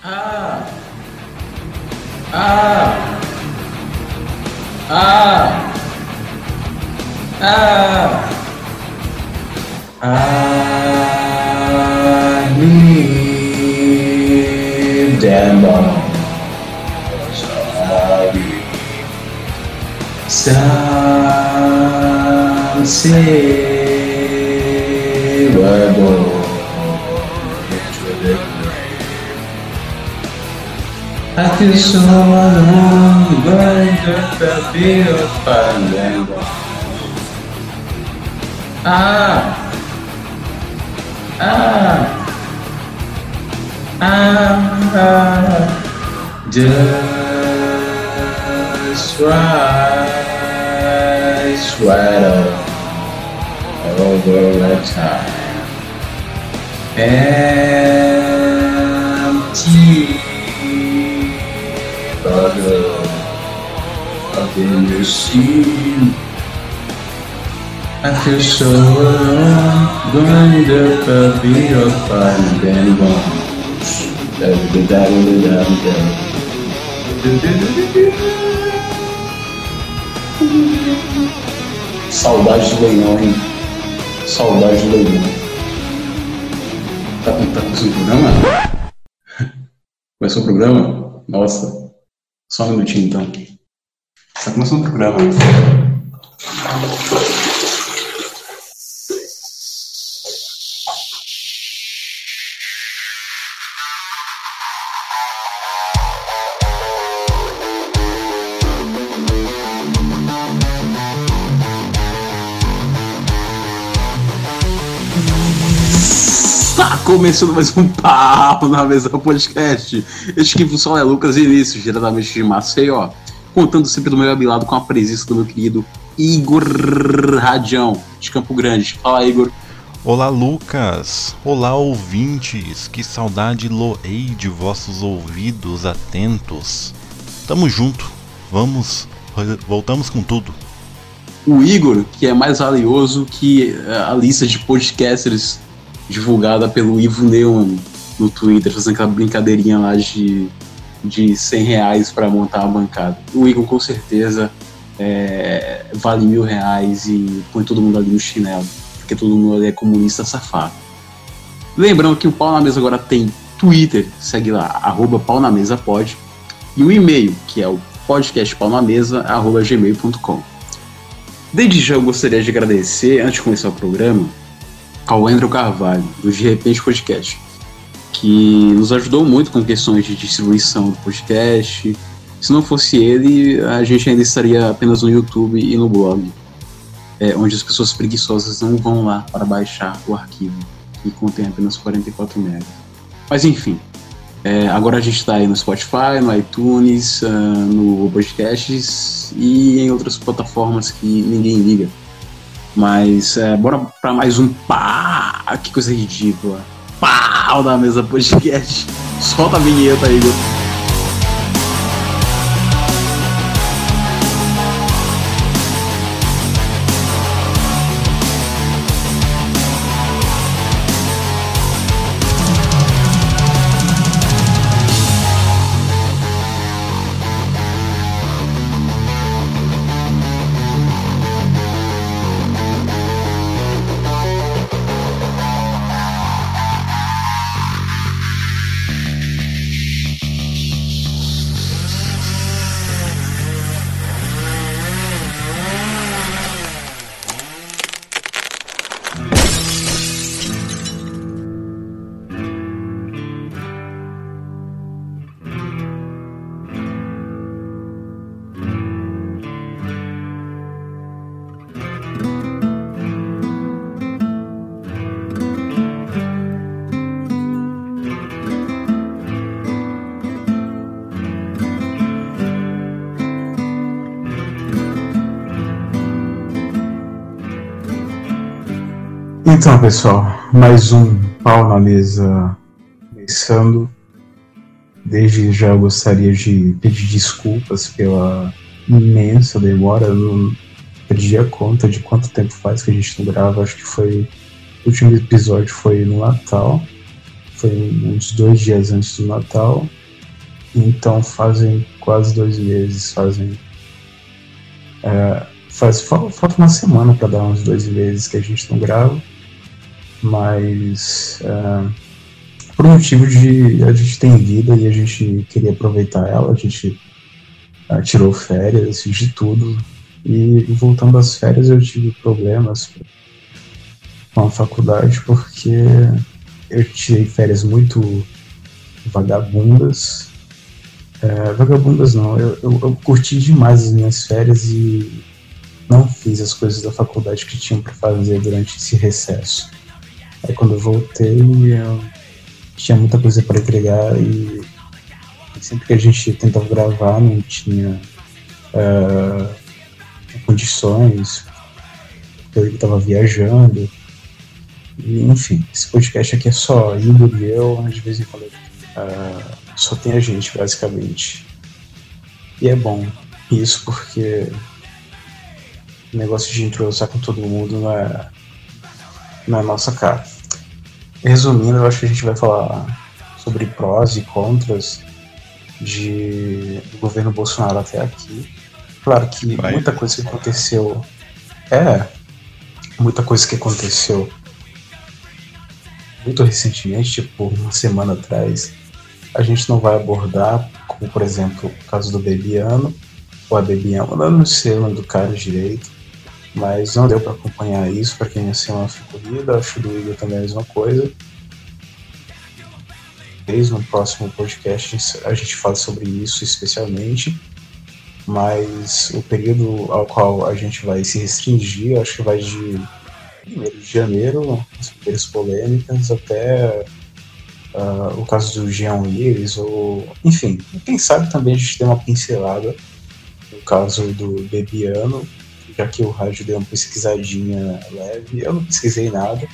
Ah! Ah! Ah! Ah! I need sorry. Some say I Aqui somos um grande desafio fazendo. Ah! Ah! Ah! ah. Just right, sweater over the time. Empty. Of the machine. I feel so alone, going to the beat of fun and gone. Saudade de leilão, hein? Saudade de leilão. Tá, tá começando o programa? Começou o programa? Nossa. Só um minutinho então. Tá começando o programa. Está começando mais um papo na mesa do podcast. Este que fala é Lucas Início, diretamente de Maceió, contando sempre do meu abilado com a presença do meu querido Igor Radião, de Campo Grande. Fala, Igor. Olá, Lucas. Olá, ouvintes. Que saudade loei de vossos ouvidos atentos. Tamo junto. Vamos, voltamos com tudo. O Igor, que é mais valioso que eh, a lista de podcasters divulgada pelo Ivo Neon no Twitter, fazendo aquela brincadeirinha lá de, de 100 reais para montar a bancada. O Igor, com certeza, é, vale mil reais e põe todo mundo ali no chinelo, porque todo mundo ali é comunista safado. Lembrando que o Pau na Mesa agora tem Twitter, segue lá, arroba pau na mesa pode, e o e-mail, que é o podcastpaunamesa, arroba gmail.com. Desde já eu gostaria de agradecer, antes de começar o programa, ao Andrew Carvalho, do De Repente Podcast, que nos ajudou muito com questões de distribuição do podcast. Se não fosse ele, a gente ainda estaria apenas no YouTube e no blog, é, onde as pessoas preguiçosas não vão lá para baixar o arquivo, que contém apenas 44 MB. Mas enfim, é, agora a gente está aí no Spotify, no iTunes, uh, no Podcasts e em outras plataformas que ninguém liga. Mas é, bora para mais um pá! Que coisa ridícula! Pau da mesa podcast! Solta a vinheta aí, Igor. Então, pessoal, mais um pau na mesa começando. Desde já gostaria de pedir desculpas pela imensa demora. Eu não perdi a conta de quanto tempo faz que a gente não grava. Acho que foi. O último episódio foi no Natal. foi uns dois dias antes do Natal. Então fazem quase dois meses, fazem. É, faz, falta uma semana para dar uns dois meses que a gente não grava. Mas é, por um motivo de a gente tem vida e a gente queria aproveitar ela, a gente é, tirou férias de tudo. E voltando às férias eu tive problemas com a faculdade porque eu tirei férias muito vagabundas. É, vagabundas não, eu, eu, eu, curti demais as minhas férias e não fiz as coisas da faculdade que tinham para fazer durante esse recesso. Aí quando eu voltei, eu tinha muita coisa para entregar e sempre que a gente tentava gravar não tinha uh, condições, eu estava viajando. E, enfim, esse podcast aqui é só Igor e eu, de vez em quando uh, só tem a gente, basicamente. E é bom isso porque o negócio de entrosar com todo mundo não é, é nossa cara. Resumindo, eu acho que a gente vai falar sobre prós e contras de, do governo Bolsonaro até aqui. Claro que vai. muita coisa que aconteceu. É, muita coisa que aconteceu muito recentemente, tipo uma semana atrás, a gente não vai abordar, como por exemplo o caso do Bebiano, ou a Bebiano, eu não sei o nome do cara direito, mas não deu para acompanhar isso, para quem nasceu uma figurida, acho do Igor também é a mesma coisa. No próximo podcast a gente fala sobre isso especialmente, mas o período ao qual a gente vai se restringir, acho que vai de 1 de janeiro, as primeiras polêmicas, até uh, o caso do Jean Willis, ou enfim, quem sabe também a gente tem uma pincelada no caso do Bebiano, já que o rádio deu uma pesquisadinha leve. Eu não pesquisei nada,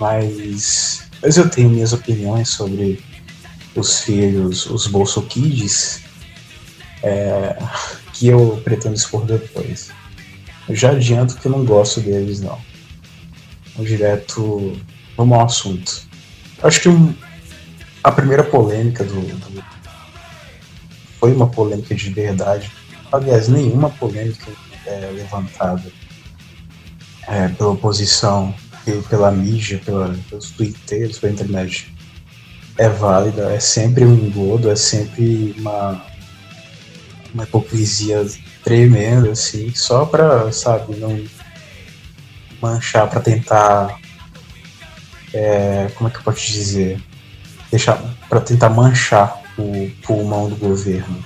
mas, mas eu tenho minhas opiniões sobre os filhos, os Bolso Kids, é, que eu pretendo expor depois. Eu já adianto que eu não gosto deles, não direto, vamos ao assunto. Acho que um, a primeira polêmica do, do, foi uma polêmica de verdade. Aliás, nenhuma polêmica é levantada é, pela oposição, pela mídia, pela, pelos twitteiros, pela internet é válida, é sempre um engodo, é sempre uma, uma hipocrisia tremenda, assim, só pra, sabe, não manchar para tentar. É, como é que eu posso dizer? Deixar para tentar manchar o pulmão do governo.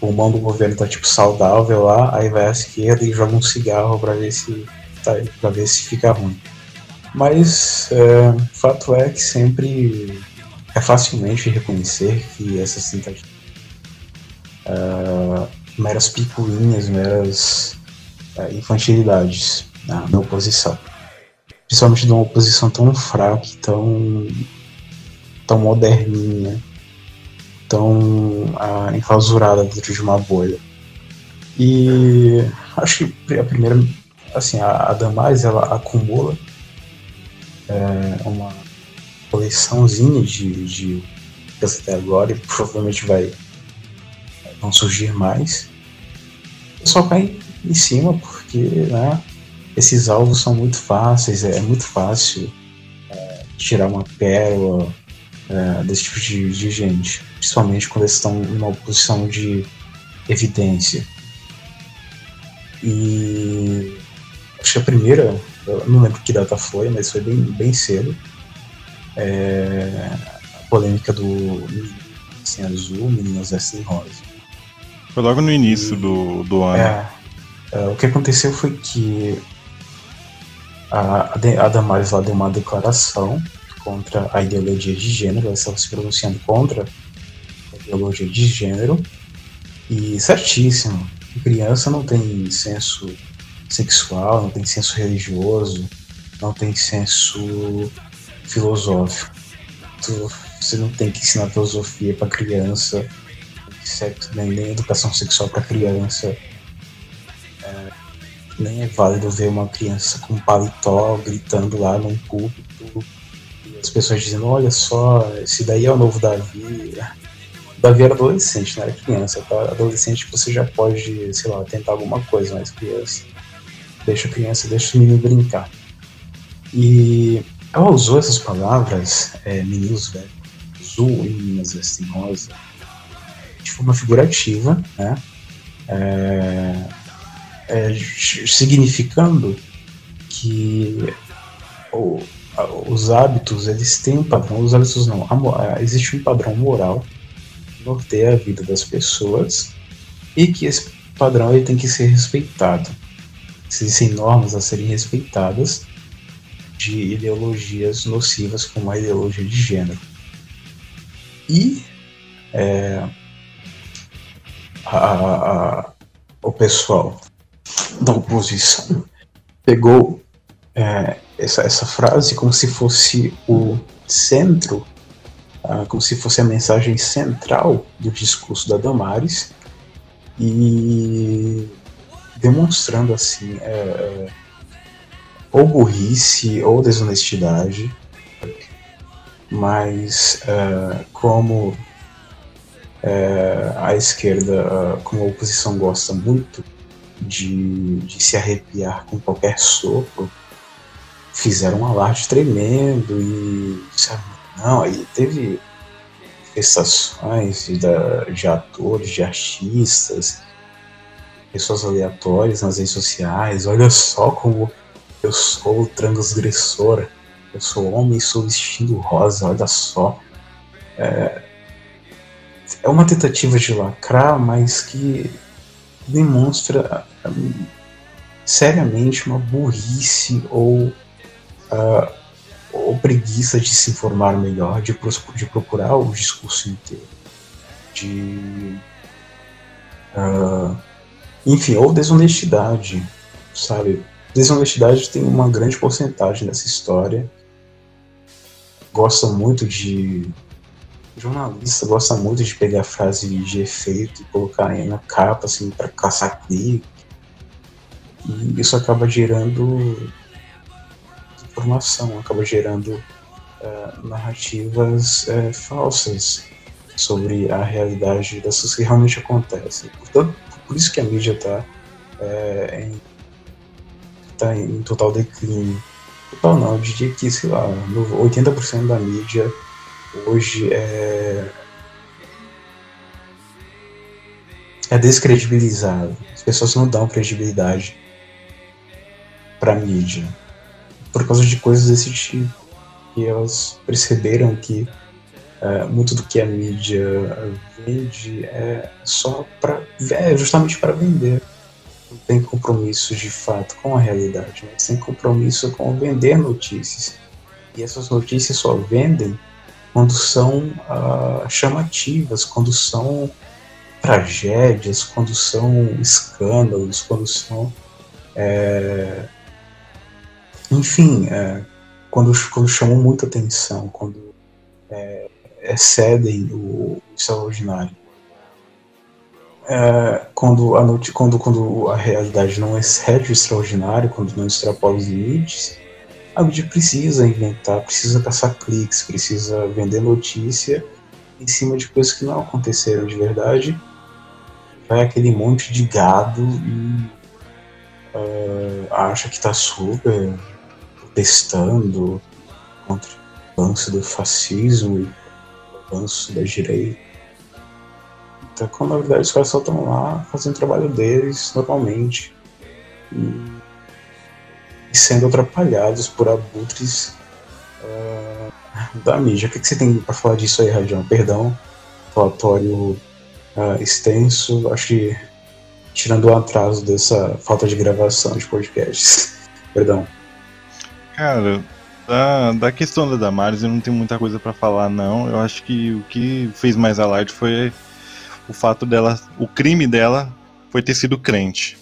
Pulmão do governo tá tipo saudável lá, aí vai à esquerda e joga um cigarro para ver se tá, para ver se fica ruim. Mas é, fato é que sempre é facilmente reconhecer que essas tentativas uh, meras picuinhas, meras uh, infantilidades na, na oposição. Principalmente de uma oposição tão fraca, tão, tão moderninha, tão ah, enclausurada dentro de uma bolha. E acho que a primeira, assim, a, a ela acumula é, uma coleçãozinha de, de até agora e provavelmente vai vão surgir mais. Só cai em cima porque, né, esses alvos são muito fáceis, é, muito fácil é, tirar uma pérola é, desse tipo de, de, gente, principalmente quando eles estão em uma posição de evidência. E acho que a primeira, eu não lembro que data foi, mas foi bem, bem cedo. É, a polêmica do assim, azul, meninas assim rosa. Foi logo no início e, do, do ano. É, é, o que aconteceu foi que a, a Damares lá deu uma declaração contra a ideologia de gênero, ela estava se pronunciando contra a ideologia de gênero, e certíssimo, criança não tem senso sexual, não tem senso religioso, não tem senso filosófico. Tu, você não tem que ensinar filosofia para criança, nem, nem educação sexual para criança. É, nem é válido ver uma criança com paletó gritando lá num púlpito as pessoas dizendo, olha só, esse daí é o novo Davi. Davi era adolescente, não era criança. Tá? Adolescente você já pode, sei lá, tentar alguma coisa, mas criança. Deixa a criança, deixa o menino brincar. E ela usou essas palavras, é, meninos velhos, azul e meninas vestem rosa, de forma figurativa, né? É, é, significando que o, os hábitos eles têm um padrão, os hábitos não, existe um padrão moral que norteia a vida das pessoas e que esse padrão ele tem que ser respeitado. Existem normas a serem respeitadas de ideologias nocivas como a ideologia de gênero. E é, a, a, o pessoal da oposição pegou é, essa, essa frase como se fosse o centro, uh, como se fosse a mensagem central do discurso da Damares e demonstrando assim é, é, ou burrice ou desonestidade, mas uh, como uh, a esquerda, uh, como a oposição gosta muito de, de se arrepiar com qualquer sopro, fizeram um alarde tremendo e sabe, não, aí teve manifestações de, de atores, de artistas, pessoas aleatórias nas redes sociais, olha só como eu sou transgressora, eu sou homem e sou vestindo rosa, olha só. É, é uma tentativa de lacrar, mas que demonstra seriamente uma burrice ou uh, ou preguiça de se informar melhor, de, de procurar o discurso inteiro, de. Uh, enfim, ou desonestidade, sabe? Desonestidade tem uma grande porcentagem nessa história. Gosta muito de. Jornalista gosta muito de pegar frase de efeito e colocar na capa, assim, para caçar clique. E isso acaba gerando informação, acaba gerando uh, narrativas uh, falsas sobre a realidade das coisas que realmente acontecem. Portanto, por isso que a mídia está é, em, tá em total declínio. Total não, eu diria que, sei lá, 80% da mídia hoje é, é descredibilizado. As pessoas não dão credibilidade para mídia por causa de coisas desse tipo. E elas perceberam que uh, muito do que a mídia vende é só para é justamente para vender. Não tem compromisso de fato com a realidade, mas tem compromisso com vender notícias. E essas notícias só vendem quando são uh, chamativas, quando são tragédias, quando são escândalos, quando são é, enfim, é, quando, quando chamam muita atenção, quando é, excedem o, extraordinário. É, quando, a noite, quando, quando a realidade não excede o extraordinário, quando não extrapola os limites, a mídia precisa inventar, precisa caçar cliques, precisa vender notícia em cima de coisas que não aconteceram de verdade. Vai aquele monte de gado e uh, acha que está super protestando contra o avanço do fascismo e o avanço da direita. Então, quando na verdade os caras só estão lá fazendo o trabalho deles normalmente e, sendo atrapalhados por abutres uh, da mídia. O que, que você tem para falar disso aí, Radião? Perdão, relatório uh, extenso, acho que tirando o atraso dessa falta de gravação de podcasts. Perdão. Cara, da, da questão da Damares eu não tenho muita coisa para falar, não. Eu acho que o que fez mais alarde foi o fato dela. O crime dela foi ter sido crente.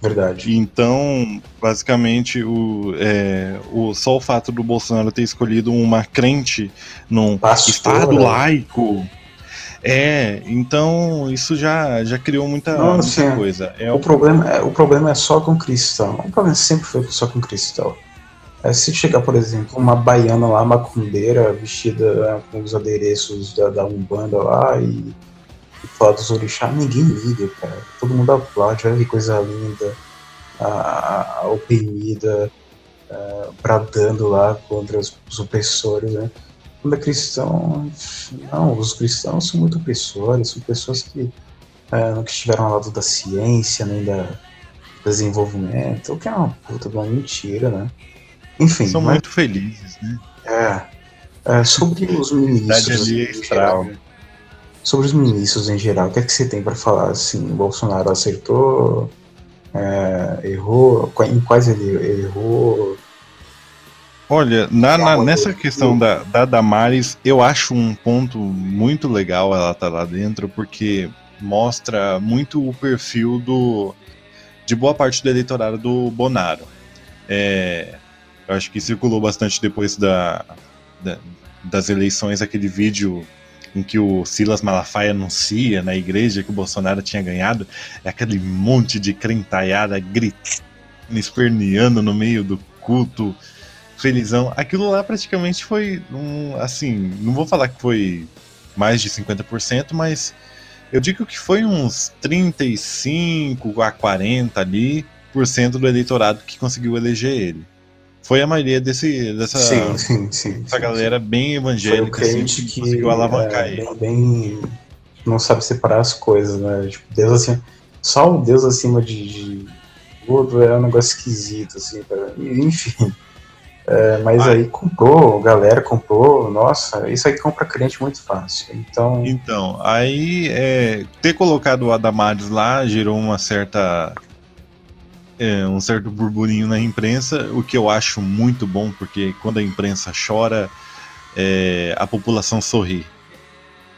Verdade. Então, basicamente, o, é, o, só o fato do Bolsonaro ter escolhido uma crente num Pastora. estado laico. É, então isso já, já criou muita, Não, muita coisa. É o, o, problema é, o problema é só com cristão. O problema sempre foi só com cristão. É, se chegar, por exemplo, uma baiana lá, macumbeira, vestida né, com os adereços da, da Umbanda lá e, e falar dos orixás, ninguém liga, cara. Todo mundo aplaude, olha que coisa linda, a, a oprimida, uh, bradando lá contra os, os opressores, né? Quando é cristão, não, os cristãos são muito opressores, são pessoas que uh, não estiveram ao lado da ciência, nem da desenvolvimento, o que é uma puta de uma mentira, né? Enfim. São mas, muito felizes, né? É. é sobre os ministros. em geral, sobre os ministros em geral, o que é que você tem para falar? Assim, o Bolsonaro acertou, é, errou, em quais ele errou? Olha, na, na, nessa questão da, da Damares, eu acho um ponto muito legal ela tá lá dentro, porque mostra muito o perfil do de boa parte do eleitorado do Bonaro. É, eu acho que circulou bastante depois da, da, das eleições aquele vídeo em que o Silas Malafaia anuncia na igreja que o Bolsonaro tinha ganhado, é aquele monte de crentaiada gritando, esperneando no meio do culto, felizão. Aquilo lá praticamente foi um, assim, não vou falar que foi mais de 50%, mas eu digo que foi uns 35 a 40 ali por cento do eleitorado que conseguiu eleger ele foi a maioria desse, dessa sim, sim, sim, galera bem evangélica assim, que, que conseguiu alavancar é, ele. Bem, bem, não sabe separar as coisas, né? Tipo, Deus assim, só um Deus acima de, de tudo é um negócio esquisito, assim, pra, enfim. É, mas ah. aí comprou, galera comprou, nossa, isso aí compra crente muito fácil. Então, então aí é, ter colocado o Adamares lá gerou uma certa é, um certo burburinho na imprensa, o que eu acho muito bom, porque quando a imprensa chora, é, a população sorri.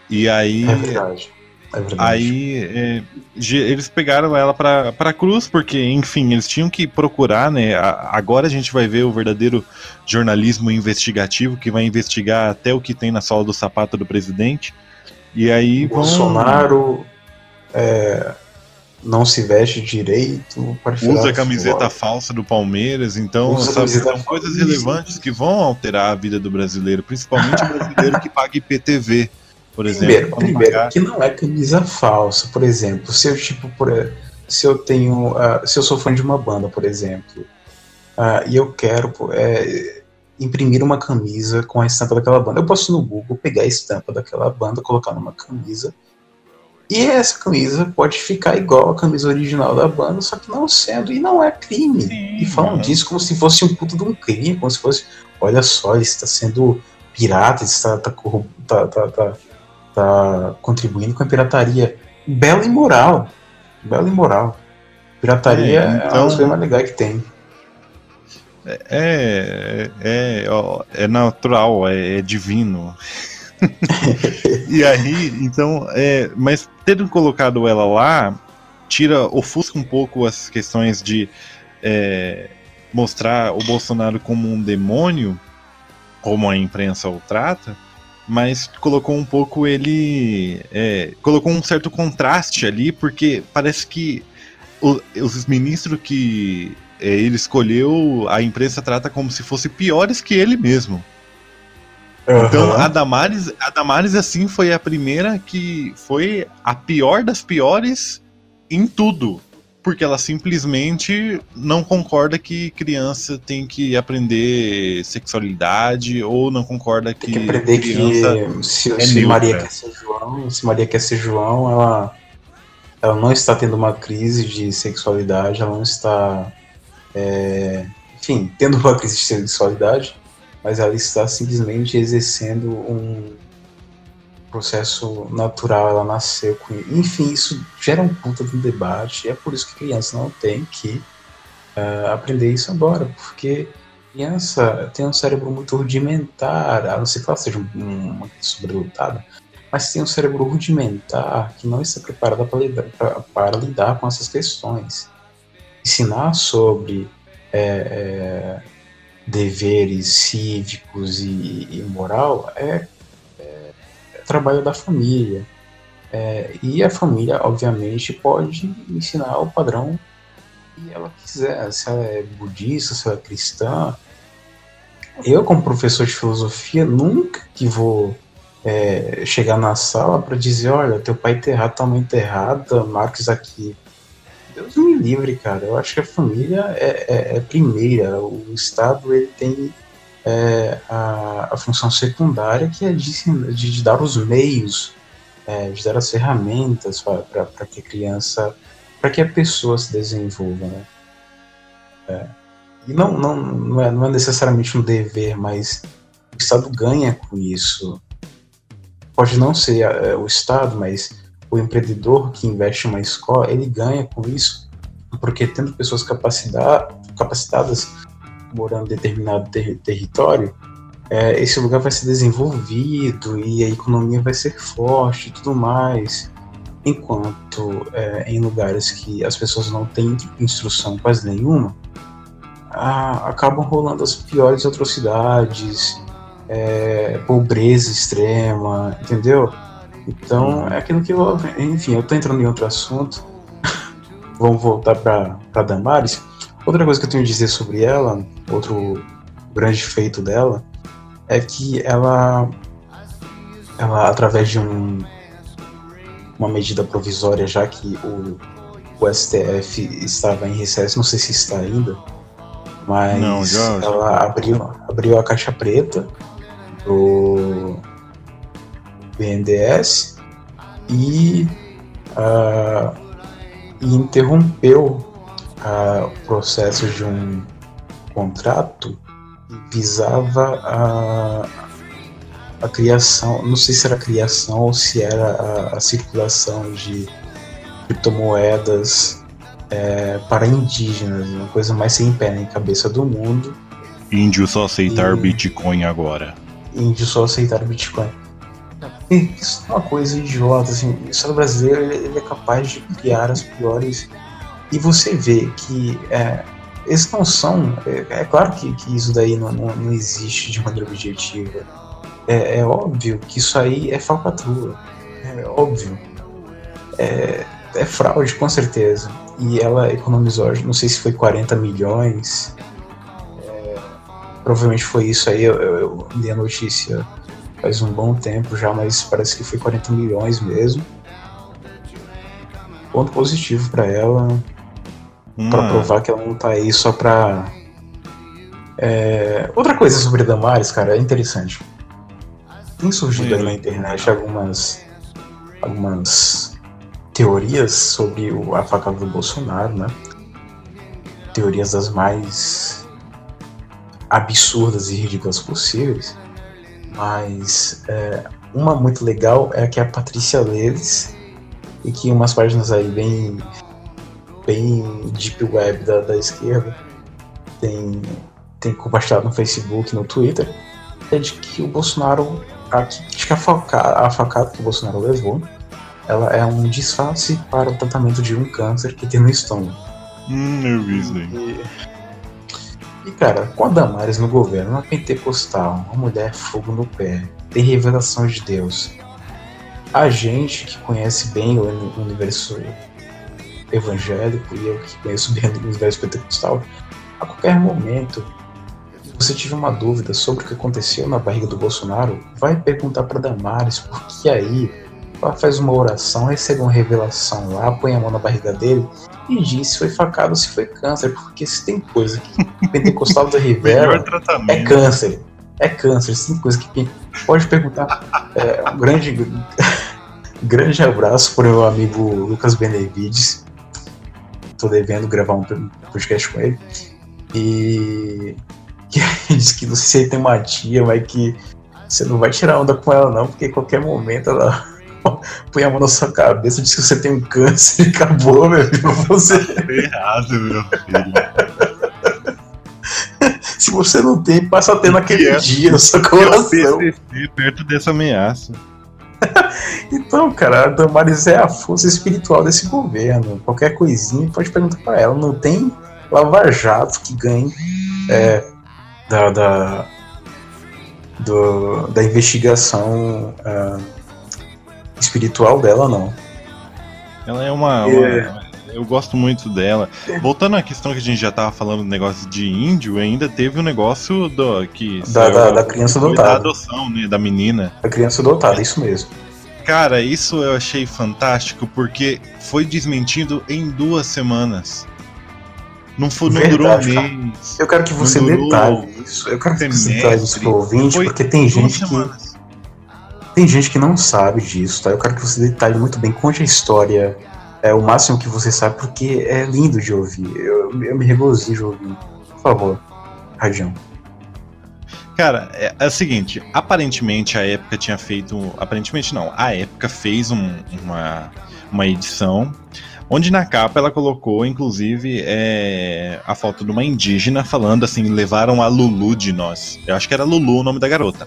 E aí. É verdade. É. Aí é, eles pegaram ela para a cruz, porque, enfim, eles tinham que procurar, né? agora a gente vai ver o verdadeiro jornalismo investigativo, que vai investigar até o que tem na sola do sapato do presidente. E aí. Bolsonaro. Vão... É, não se veste direito. Usa a camiseta falsa do Palmeiras, então sabe, são coisas relevantes que vão alterar a vida do brasileiro, principalmente o brasileiro que paga IPTV, por exemplo. Primeiro, primeiro que não é camisa falsa, por exemplo, se eu tipo por, se eu tenho, uh, se eu sou fã de uma banda, por exemplo, uh, e eu quero é, imprimir uma camisa com a estampa daquela banda, eu posso no Google pegar a estampa daquela banda, colocar numa camisa e essa camisa pode ficar igual a camisa original da banda, só que não sendo, e não é crime. Sim, e falam disso como se fosse um puto de um crime, como se fosse, olha só, ele está sendo pirata, ele está tá, tá, tá, tá, contribuindo com a pirataria. Bela e moral. Bela e moral. Pirataria é, então... é uma das coisas mais legais que tem. É, é, é, é natural, é, é divino. e aí, então, é, mas tendo colocado ela lá, tira, ofusca um pouco as questões de é, mostrar o Bolsonaro como um demônio, como a imprensa o trata, mas colocou um pouco ele. É, colocou um certo contraste ali, porque parece que o, os ministros que é, ele escolheu, a imprensa trata como se fossem piores que ele mesmo. Uhum. Então a Damares, a Damares assim foi a primeira que foi a pior das piores em tudo, porque ela simplesmente não concorda que criança tem que aprender sexualidade ou não concorda que, tem que aprender que se, é se Maria quer ser João, se Maria quer ser João, ela ela não está tendo uma crise de sexualidade, ela não está é, enfim, tendo uma crise de sexualidade mas ela está simplesmente exercendo um processo natural, ela nasceu com Enfim, isso gera um puta de um debate, e é por isso que criança não tem que uh, aprender isso agora, porque criança tem um cérebro muito rudimentar, a não ser que ela seja uma sobredotada, mas tem um cérebro rudimentar que não está preparada para lidar, para lidar com essas questões. Ensinar sobre é, é, deveres cívicos e, e moral é, trabalho da família. É, e a família, obviamente, pode ensinar o padrão que ela quiser. Se ela é budista, se ela é cristã, Eu, como professor de filosofia, nunca que vou é, chegar na sala para dizer, olha, teu pai tá errado, tua mãe tá errada, Marcos aqui. Deus me livre, cara. Eu acho que a família é, é, é primeira. O Estado ele tem é, a, a, função secundária que é de, de, dar os meios, é, de dar as ferramentas para que a criança, para que a pessoa se desenvolva, né? É. E não, não, não, é, não é necessariamente um dever, mas o Estado ganha com isso. Pode não ser é, o Estado, mas o empreendedor que investe em uma escola, ele ganha com isso, porque tendo pessoas capacitadas morando em determinado ter território, é, esse lugar vai ser desenvolvido e a economia vai ser forte e tudo mais. Enquanto é, em lugares que as pessoas não têm instrução quase nenhuma, a, acabam rolando as piores atrocidades, é, pobreza extrema, entendeu? Então, é aquilo que eu. Enfim, eu tô entrando em outro assunto. Vamos voltar para Damares. Outra coisa que eu tenho a dizer sobre ela, outro grande feito dela, é que ela, ela através de um, uma medida provisória, já que o, o STF estava em recesso, não sei se está ainda, mas Não, já, já. ela abriu, abriu a caixa preta do BNDES e, uh, e interrompeu uh, o processo de um contrato que visava a, a criação, não sei se era a criação ou se era a, a circulação de criptomoedas é, para indígenas, uma coisa mais sem pé nem cabeça do mundo. Índio só aceitar e... Bitcoin agora. Índio só aceitar Bitcoin. Isso é uma coisa idiota, assim, o Estado brasileiro ele, ele é capaz de criar as piores. E você vê que é, eles não são. É, é claro que, que, isso daí não, não, não, existe de maneira objetiva. É, é, óbvio que isso aí é falcatrua. É óbvio. É, é fraude, com certeza e ela economizou, não sei se foi 40 milhões. É, provavelmente foi isso aí, eu, eu, eu li a notícia faz um bom tempo já, mas parece que foi 40 milhões mesmo. Ponto positivo para ela, hum. para provar que ela não tá aí só pra. É... Outra coisa sobre Damares, cara, é interessante. Tem surgido aí na internet algumas. algumas teorias sobre a facada do Bolsonaro, né? Teorias das mais absurdas e ridículas possíveis. Mas é, uma muito legal é a que é a Patrícia Leles e que umas páginas aí bem bem deep web da, da esquerda tem, tem compartilhado no Facebook, no Twitter, é de que o Bolsonaro, a, que a facada, a facada que o Bolsonaro levou ela é um disfarce para o tratamento de um câncer que tem no estômago. Hum, eu vi isso aí. E, cara, com a Damares no governo, uma pentecostal, uma mulher fogo no pé, tem revelação de Deus. A gente que conhece bem o universo evangélico e eu que conheço bem o universo pentecostal, a qualquer momento você tiver uma dúvida sobre o que aconteceu na barriga do Bolsonaro, vai perguntar para Damares, porque aí ela faz uma oração, recebe uma revelação lá, põe a mão na barriga dele e diz se foi facada ou se foi câncer, porque se tem coisa que pentecostal da revela é câncer. É câncer, se tem coisa que pode perguntar. É, um grande, grande abraço para o meu amigo Lucas Benevides. Tô devendo gravar um podcast com ele. E que diz que não sei se ele tem uma tia, mas que você não vai tirar onda com ela não, porque em qualquer momento ela põe a mão na sua cabeça, diz que você tem um câncer e acabou, meu filho. Você... Tá errado, meu filho. Se você não tem, passa a ter naquele é, dia no seu coração. perto dessa ameaça. então, cara, a Damares é a força espiritual desse governo. Qualquer coisinha pode perguntar para ela. Não tem lava-jato que ganhe é, da, da, do, da investigação. Uh, espiritual dela, não. Ela é uma, é. uma, eu gosto muito dela. Voltando à questão que a gente já tava falando do negócio de índio, ainda teve o um negócio do que da, da, da criança adotada. Da adoção, né, da menina. Da criança adotada, isso mesmo. Cara, isso eu achei fantástico porque foi desmentido em duas semanas. Não, foi, não durou mês. Eu quero que você detalhe isso. Eu quero que você detalhe isso pro ouvinte, porque tem gente que. Tem gente que não sabe disso, tá? Eu quero que você detalhe muito bem, conte a história, é o máximo que você sabe, porque é lindo de ouvir. Eu, eu me regozijo ouvir. Por favor, Radião. Cara, é, é, o seguinte, aparentemente a época tinha feito. Aparentemente não, a época fez um, uma, uma edição onde na capa ela colocou, inclusive, é, a foto de uma indígena falando assim: levaram a Lulu de nós. Eu acho que era Lulu o nome da garota.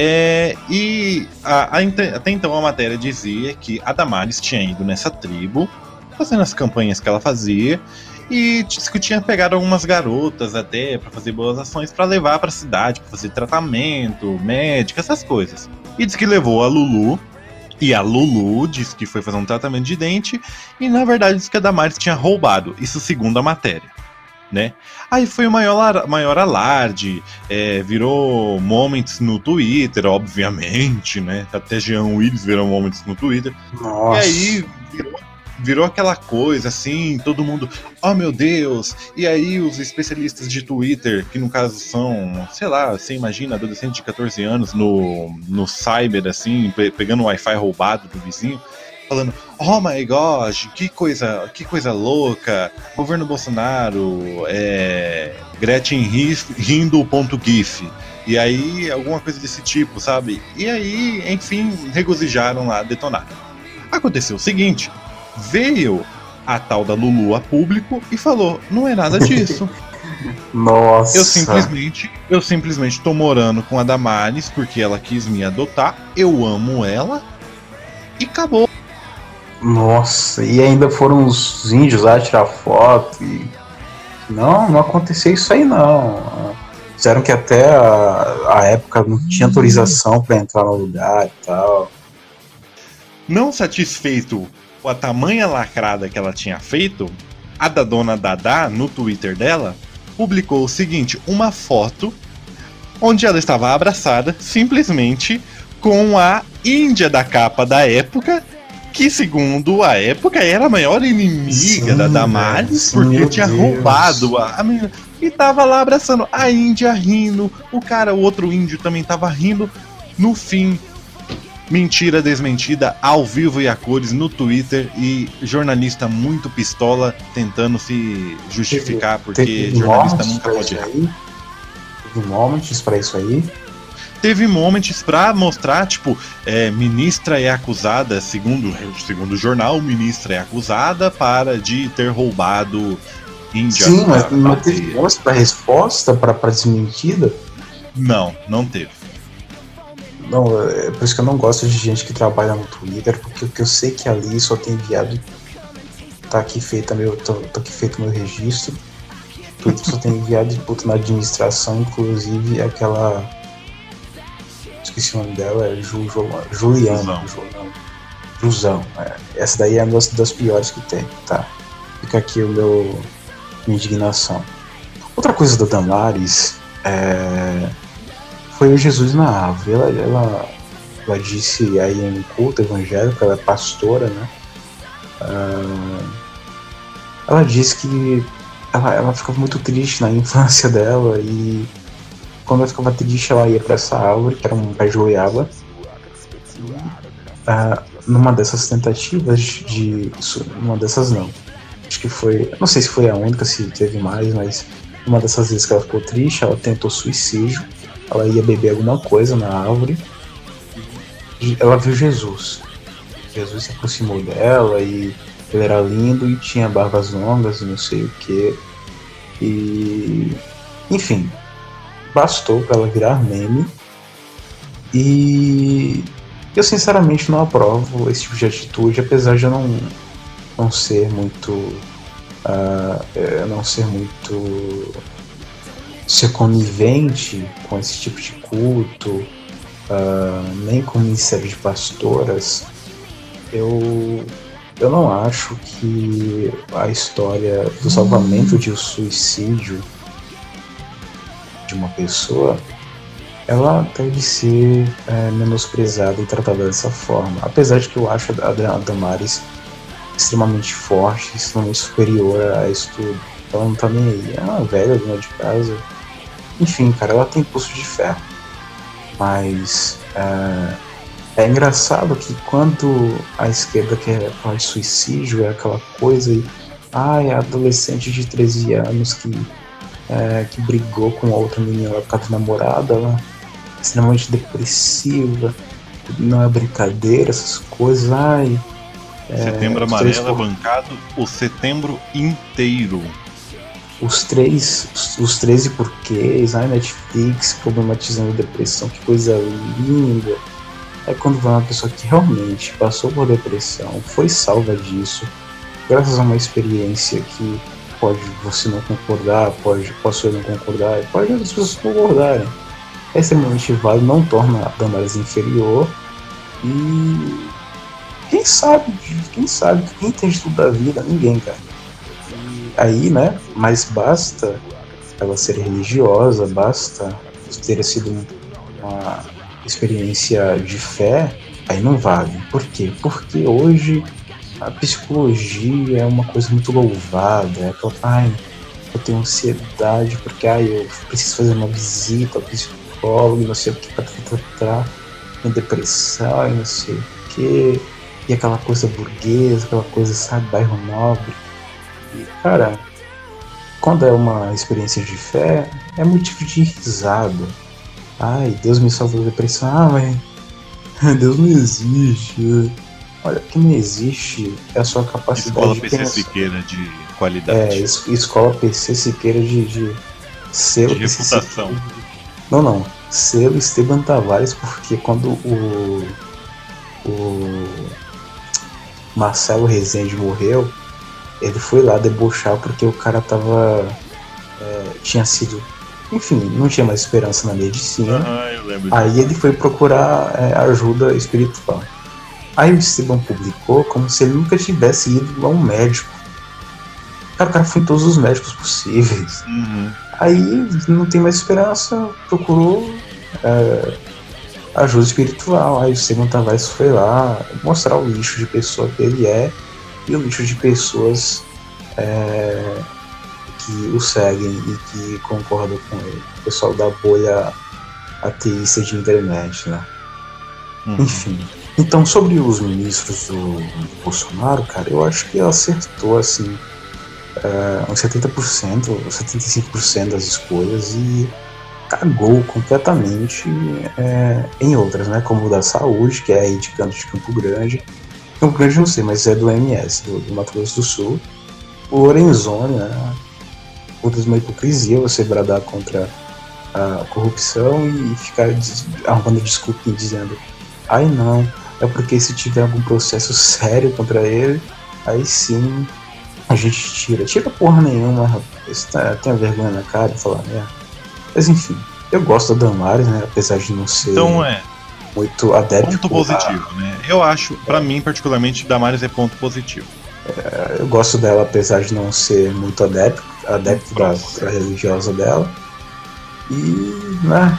É, e a, a, até então a matéria dizia que a Damares tinha ido nessa tribo, fazendo as campanhas que ela fazia, e disse que tinha pegado algumas garotas até para fazer boas ações para levar para a cidade, para fazer tratamento, médico, essas coisas. E disse que levou a Lulu e a Lulu disse que foi fazer um tratamento de dente e na verdade disse que a Damares tinha roubado, isso segundo a matéria. Né? Aí foi o maior, maior alarde, é, virou moments no Twitter, obviamente, né? Até Jean Willis virou moments no Twitter. Nossa. E aí virou virou aquela coisa assim, todo mundo, oh meu Deus! E aí os especialistas de Twitter, que no caso são, sei lá, você imagina, adolescente de 14 anos no, no cyber, assim, pe pegando o Wi-Fi roubado do vizinho, falando, oh my gosh, que coisa, que coisa louca, governo Bolsonaro, é, Gretchen rindo ponto gif. E aí, alguma coisa desse tipo, sabe? E aí, enfim, regozijaram lá, detonaram. Aconteceu o seguinte, veio a tal da Lulu a público e falou: não é nada disso. Nossa. Eu simplesmente, eu simplesmente tô morando com a Damares porque ela quis me adotar. Eu amo ela e acabou. Nossa, e ainda foram os índios lá tirar foto e não, não aconteceu isso aí não. Disseram que até a, a época não tinha autorização para entrar no lugar e tal. Não satisfeito a tamanha lacrada que ela tinha feito, a da dona Dada, no Twitter dela, publicou o seguinte: uma foto onde ela estava abraçada simplesmente com a Índia da capa da época, que segundo a época era a maior inimiga sim, da Damares, porque tinha Deus. roubado a, a menina. E tava lá abraçando a Índia rindo, o cara, o outro índio também tava rindo. No fim, Mentira desmentida ao vivo e a cores no Twitter e jornalista muito pistola tentando se justificar porque jornalista nunca pode errar. Teve momentos para isso aí. Teve momentos para mostrar, tipo, é, ministra é acusada, segundo, segundo o jornal, ministra é acusada para de ter roubado Índia. Sim, mas não teve momentos para resposta, para desmentida? Não, não teve. Não, é por isso que eu não gosto de gente que trabalha no Twitter, porque o que eu sei que ali só tem enviado. Tá aqui feito meu, tô, tô aqui feito meu registro. Twitter só tem enviado puto na administração, inclusive aquela. Esqueci o nome dela, é Ju, Ju, Juliana. Jusão. É. Essa daí é uma das, piores que tem, tá? Fica aqui o meu. minha indignação. Outra coisa da Damares é foi o Jesus na árvore. Ela, ela, ela disse aí em um culto evangélico, ela é pastora, né? Uh, ela disse que ela, ela ficava muito triste na infância dela e quando ela ficava triste ela ia para essa árvore, que era um pé de goiaba. Uh, numa dessas tentativas de. Uma dessas não. Acho que foi. Não sei se foi a única, se teve mais, mas uma dessas vezes que ela ficou triste, ela tentou suicídio ela ia beber alguma coisa na árvore. E ela viu Jesus. Jesus se aproximou dela e ele era lindo e tinha barbas longas e não sei o que. E. Enfim, bastou para ela virar meme. E eu sinceramente não aprovo esse tipo de atitude, apesar de eu não, não ser muito. Uh, não ser muito ser conivente com esse tipo de culto, uh, nem com ministério de pastoras, eu eu não acho que a história do salvamento de um suicídio de uma pessoa ela deve ser é, menosprezada e tratada dessa forma. Apesar de que eu acho a Damares extremamente forte, extremamente superior a isso tudo. Ela não tá nem aí. É uma velha dona de casa. Enfim, cara, ela tem pulso de ferro. Mas é, é engraçado que quando a esquerda quer falar de suicídio, é aquela coisa e. Ai, ah, adolescente de 13 anos que, é, que brigou com outra menina por causa da namorada, ela é extremamente depressiva, não é brincadeira, essas coisas. Ai, é, setembro Amarelo é bancado o setembro inteiro. Os três, os, os 13 porquês, a Netflix problematizando depressão, que coisa linda. É quando vai uma pessoa que realmente passou por depressão, foi salva disso, graças a uma experiência que pode você não concordar, pode posso eu não concordar, pode outras pessoas concordarem. É extremamente válido, não torna a Damares inferior e quem sabe, quem sabe, quem entende tudo da vida? Ninguém, cara. E aí, né? Mas basta ela ser religiosa, basta ter sido uma experiência de fé, aí não vale. Por quê? Porque hoje a psicologia é uma coisa muito louvada. É aquela, ai, eu tenho ansiedade porque ai, eu preciso fazer uma visita ao psicólogo, não sei o que, para tratar minha depressão e não sei o que e aquela coisa burguesa, aquela coisa, sabe, bairro nobre. E, cara, quando é uma experiência de fé, é motivo de risada. Ai, Deus me salvou da depressão. Ah, mas Deus não existe. Olha, o que não existe é a sua capacidade escola de PC pensar. Siqueira de qualidade. É, es escola PC Siqueira de, de selo de reputação. Não, não. Selo Esteban Tavares, porque quando o. O Marcelo Rezende morreu, ele foi lá debochar porque o cara tava. É, tinha sido. Enfim, não tinha mais esperança na medicina. Uhum, Aí ele foi procurar é, ajuda espiritual. Aí o Esteban publicou como se ele nunca tivesse ido a um médico. Cara, o cara foi em todos os médicos possíveis. Uhum. Aí não tem mais esperança, procurou é, ajuda espiritual. Aí o Simon Tavares foi lá mostrar o lixo de pessoa que ele é e o lixo de pessoas é, que o seguem e que concordam com ele. O pessoal da bolha ateísta de internet, né? Uhum. Enfim. Então, sobre os ministros do, do Bolsonaro, cara, eu acho que acertou, assim, é, uns 70%, 75% das escolhas e cagou completamente é, em outras, né? Como o da saúde, que é aí de Canto de Campo Grande. Campo Grande não sei, mas é do MS, do, do Mato Grosso do Sul. O Lorenzoni, né? Puta uma hipocrisia você bradar contra a corrupção e ficar arrumando desculpa e dizendo ai não, é porque se tiver algum processo sério contra ele, aí sim a gente tira. Tira porra nenhuma, rapaz. Tá, tem a vergonha na cara e falar, é. Mas enfim, eu gosto da Damares, né? Apesar de não ser Então é. muito adepto. Ponto positivo, né? Eu acho, pra mim particularmente, Damares é ponto positivo. É, eu gosto dela, apesar de não ser muito adepto, adepto da cultura religiosa dela. E, né?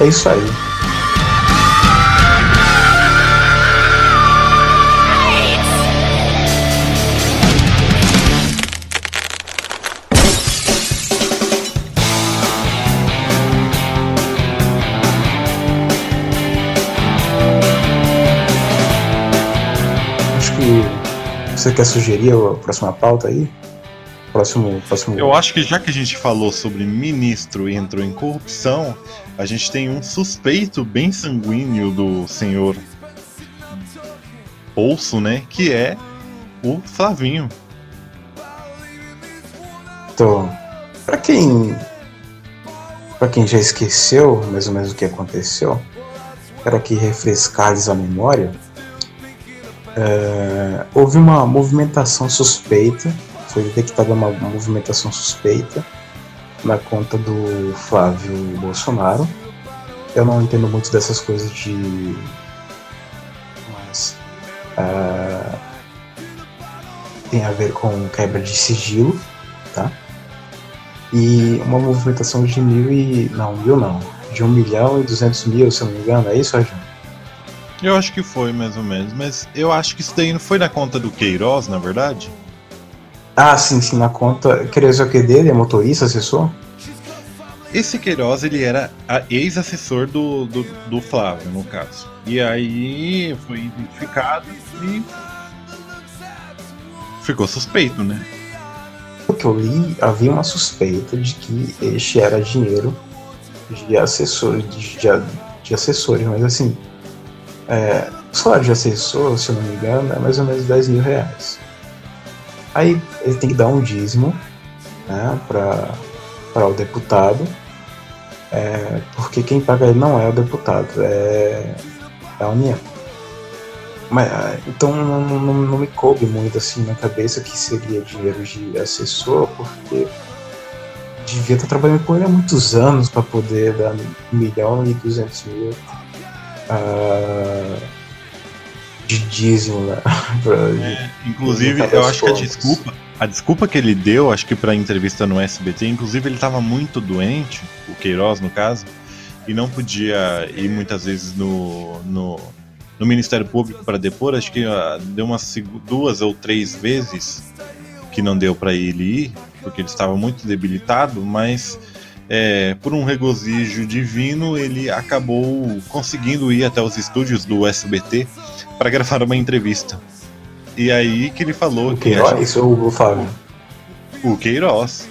É isso aí. Você quer sugerir a próxima pauta aí? Próximo, próximo. Eu acho que já que a gente falou sobre ministro e entrou em corrupção, a gente tem um suspeito bem sanguíneo do senhor Bolso, né? Que é o Flavinho. Então, pra quem. Pra quem já esqueceu mais ou menos o que aconteceu, quero aqui refrescar-lhes a memória. É, houve uma movimentação suspeita, foi detectada uma movimentação suspeita na conta do Flávio Bolsonaro. Eu não entendo muito dessas coisas de. Mas. é, tem a ver com quebra de sigilo, tá? E uma movimentação de mil e. não, mil não. De um milhão e duzentos mil, se eu não me engano, é isso, Arjun? Eu acho que foi, mais ou menos. Mas eu acho que isso daí não foi na conta do Queiroz, na verdade? Ah, sim, sim, na conta. Queiroz é o que dele? É motorista, assessor? Esse Queiroz, ele era ex-assessor do, do, do Flávio, no caso. E aí foi identificado e ficou suspeito, né? O que eu li, havia uma suspeita de que este era dinheiro de assessores, de, de, de assessores, mas assim, é, o salário de assessor, se eu não me engano, é mais ou menos 10 mil reais. Aí ele tem que dar um dízimo né, para o deputado, é, porque quem paga ele não é o deputado, é, é a União. Mas, ah, então não, não, não, me coube muito assim na cabeça que seria dinheiro de assessor, porque devia estar trabalhando com ele há muitos anos para poder dar um milhão e duzentos mil uh, de dízimo, né? é, inclusive, eu acho que a desculpa, a desculpa que ele deu, acho que para entrevista no SBT, inclusive ele estava muito doente, o Queiroz no caso, e não podia ir muitas vezes no, no no Ministério Público para depor, acho que uh, deu umas duas ou três vezes que não deu para ele ir, porque ele estava muito debilitado, mas é, por um regozijo divino ele acabou conseguindo ir até os estúdios do SBT para gravar uma entrevista. E aí que ele falou o que. Queiroz ou o Fábio? O Queiroz.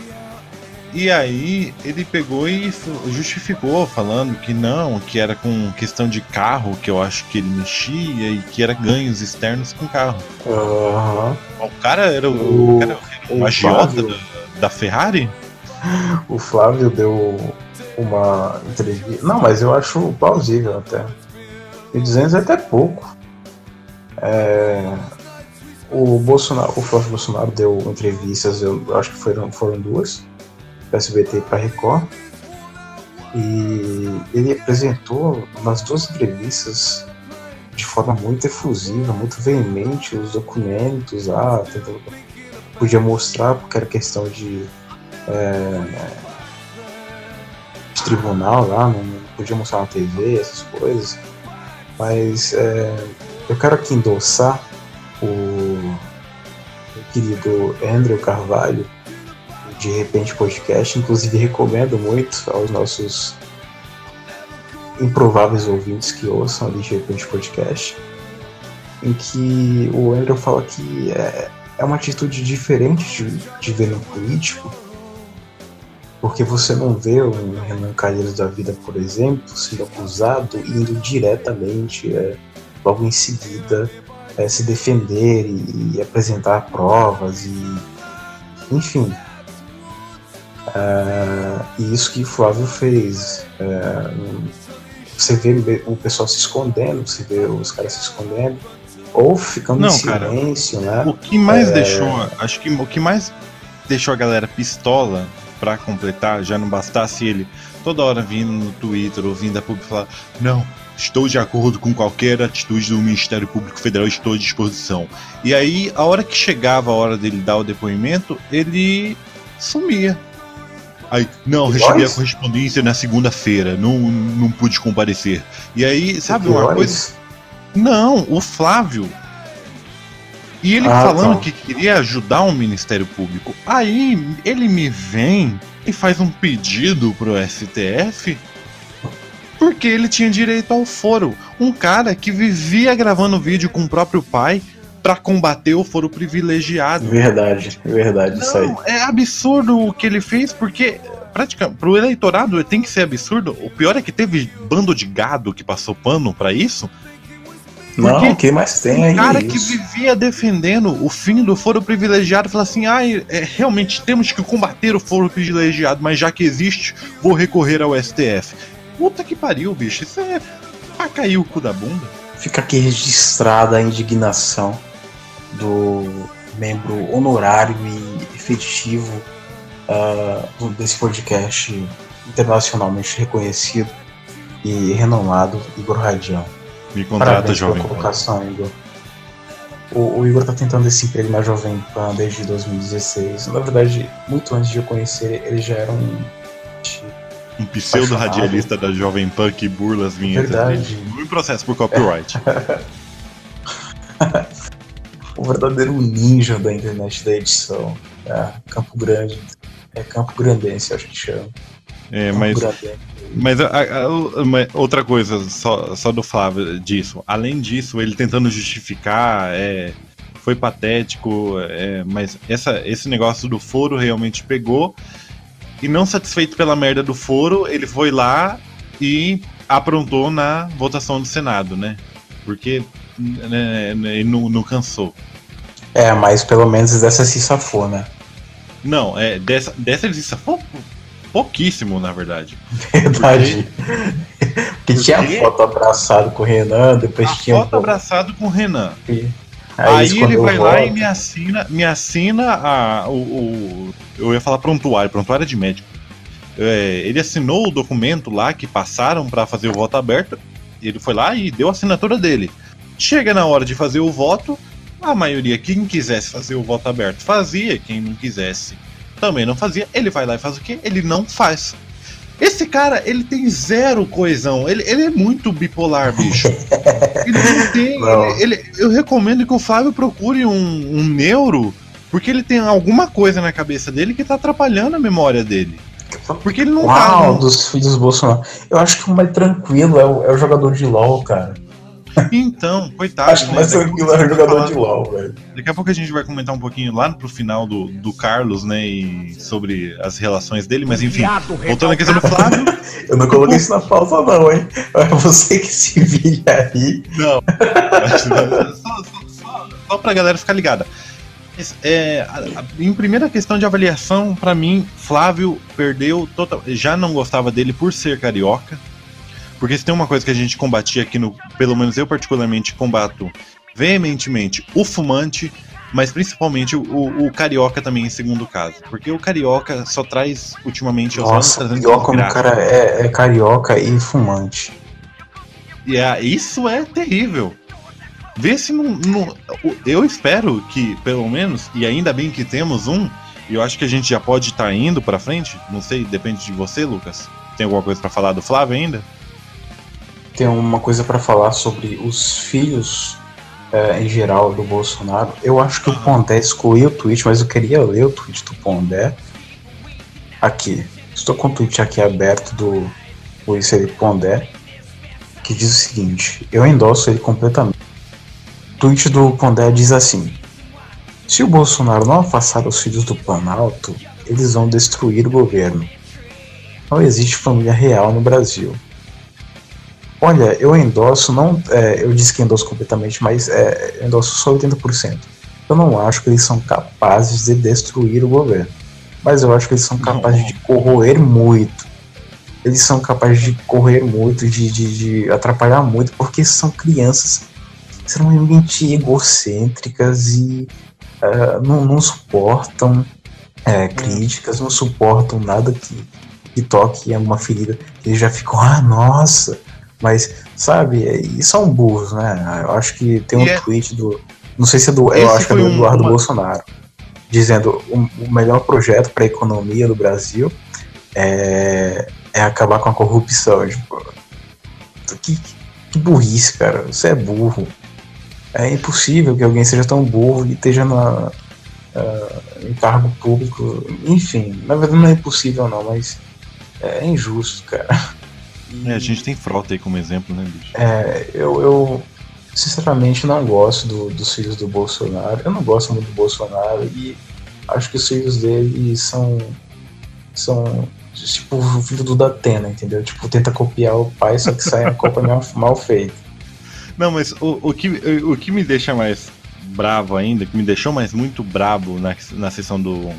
E aí ele pegou e justificou, falando que não, que era com questão de carro, que eu acho que ele mexia e que era ganhos externos com carro. Uhum. O cara era o, o, cara era o agiota da, da Ferrari? O Flávio deu uma entrevista. Não, mas eu acho plausível até. E 200 é até pouco. É... O Bolsonaro, o Flávio Bolsonaro deu entrevistas, eu acho que foram, foram duas da SBT para Record. E ele apresentou nas duas entrevistas de forma muito efusiva, muito veemente os documentos lá, tentando, podia mostrar porque era questão de, é, tribunal lá, não podia mostrar na TV, essas coisas. Mas é, eu quero aqui endossar o, o querido Andrew Carvalho, de repente podcast. Inclusive recomendo muito aos nossos improváveis ouvintes que ouçam ali de repente podcast, em que o Andrew fala que é, é uma atitude diferente de, de ver no político, porque você não vê um Renan Calheiros da vida, por exemplo, sendo acusado e indo diretamente, é, logo em seguida, é, se defender e, e apresentar provas e enfim, Uh, e isso que o Flávio fez. Uh, você vê o pessoal se escondendo, você vê os caras se escondendo, ou ficando Não, em silêncio, cara, né? O que mais é... deixou, acho que o que mais deixou a galera pistola para completar, já não bastasse ele toda hora vindo no Twitter, ouvindo a público falar: Não, estou de acordo com qualquer atitude do Ministério Público Federal, estou à disposição. E aí, a hora que chegava a hora dele dar o depoimento, ele sumia. Aí, não, recebi a correspondência na segunda-feira, não, não pude comparecer. E aí, sabe uma coisa? Não, o Flávio. E ele ah, falando tá. que queria ajudar o Ministério Público. Aí ele me vem e faz um pedido pro STF porque ele tinha direito ao foro. Um cara que vivia gravando vídeo com o próprio pai para combater o foro privilegiado. Verdade, verdade, Não, isso aí. É absurdo o que ele fez, porque praticamente pro eleitorado tem que ser absurdo. O pior é que teve bando de gado que passou pano para isso. Não, o que mais tem aí? Um cara que vivia defendendo o fim do foro privilegiado fala assim: ah, é, realmente temos que combater o foro privilegiado, mas já que existe, vou recorrer ao STF. Puta que pariu, bicho. Isso é pra cair o cu da bunda. Fica aqui registrada a indignação do membro honorário e efetivo uh, desse podcast internacionalmente reconhecido e renomado, Igor Radião. Me contrata, Parabéns jovem. Pela colocação, Igor. o, o Igor tá tentando esse emprego na Jovem Pan desde 2016. Na verdade, muito antes de eu conhecer ele, já era um. Um pseudo-radialista da Jovem Pan que burla as vinhetas Verdade. Em processo por copyright. o verdadeiro ninja da internet da edição. É, Campo Grande. É Campo Grandense, acho que chama. É, Campo mas Grandense. Mas a- a- uma- outra coisa só, só do Flávio disso. Além disso, ele tentando justificar, é, foi patético, é, mas essa, esse negócio do foro realmente pegou. E não satisfeito pela merda do foro, ele foi lá e aprontou na votação do Senado, né? Porque né, né, ele não, não cansou. É, mas pelo menos dessa se safou, né? Não, é, dessa, dessa ele se safou pouquíssimo, na verdade. Verdade. Porque tinha a Porque- foto abraçado com o Renan, depois A tinha. foto abraçado com o Renan. Aí, Aí, ele vai lá e me assina, me assina a, o, o- Eu ia falar prontuário, prontuário é de médico. É, ele assinou o documento lá que passaram para fazer o voto aberto. Ele foi lá e deu a assinatura dele. Chega na hora de fazer o voto, a maioria, quem quisesse fazer o voto aberto, fazia. Quem não quisesse, também não fazia. Ele vai lá e faz o quê? Ele não faz. Esse cara, ele tem zero coesão. Ele, ele é muito bipolar, bicho. Ele não tem. Não. ele- ele- eu recomendo que o Flávio procure um, um neuro, porque ele tem alguma coisa na cabeça dele que tá atrapalhando a memória dele. Porque ele não tá. Uau, não- dos filhos do Bolsonaro. Eu acho que o mais tranquilo é o, é o jogador de LOL, cara. Então, coitado. acho que né? é a o gente vai jogador falar- de LOL, velho. Daqui a pouco a gente vai comentar um pouquinho lá pro final do, do Carlos, né? E sobre as relações dele, mas enfim. Voltando à questão do Flávio. Eu não coloquei isso na pauta, não, hein? É você que se vire aí. Não. só, só, só, só pra galera ficar ligada. É, em primeira questão de avaliação, pra mim, Flávio perdeu total. Já não gostava dele por ser carioca. Porque se tem uma coisa que a gente combatia aqui no. Pelo menos eu particularmente combato veementemente o fumante, mas principalmente o, o- carioca também em segundo caso. Porque o carioca só traz ultimamente anos Nossa, trazendo pior o cara é, é carioca e fumante. E é, isso é terrível. Vê se não, não- Eu espero que, pelo menos, e ainda bem que temos um, e eu acho que a gente já pode estar indo pra frente. Não sei, depende de você, Lucas. Tem alguma coisa pra falar do Flávio ainda? Tem uma coisa pra falar sobre os filhos é, em geral do Bolsonaro. Eu acho que o Pondé excluiu o tweet, mas eu queria ler o tweet do Pondé. Aqui. Estou com o tweet aqui aberto do Luiz Felipe Pondé, que diz o seguinte: Eu endosso ele completamente. O tweet do Pondé diz assim: Se o Bolsonaro não afastar os filhos do Planalto, eles vão destruir o governo. Não existe família real no Brasil. Olha, eu endosso, não, é, eu disse que endosso completamente, mas é, endosso só 80%. Eu não acho que eles são capazes de destruir o governo, mas eu acho que eles são capazes Não. de corroer muito. Eles são capazes de correr muito, de, de, de atrapalhar muito, porque são crianças extremamente egocêntricas e é, não, não suportam é, críticas, não suportam nada que, que toque alguma ferida. Eles já ficam, ah, nossa, mas, sabe, é- e são burros, né? Eu acho que tem um é- tweet do. Não sei se é do. Esse Eu acho que é do Eduardo uma- Bolsonaro. Dizendo o, o melhor projeto para a economia do Brasil é, é acabar com a corrupção. Tipo, que, que burrice, cara. Você é burro. É impossível que alguém seja tão burro e esteja na, ah, em cargo público. Enfim, na verdade não é impossível não, mas é injusto, cara. É, a gente tem frota aí como exemplo, né, bicho? É, eu, eu sinceramente não gosto do- dos filhos do Bolsonaro. Eu não gosto muito do Bolsonaro e acho que os filhos dele são. são tipo o filho do Datena, entendeu? Tipo, tenta copiar o pai, só que sai a copa mal, mal feita. Não, mas o, o, que, o que me deixa mais bravo ainda, que me deixou mais muito brabo na, na sessão do.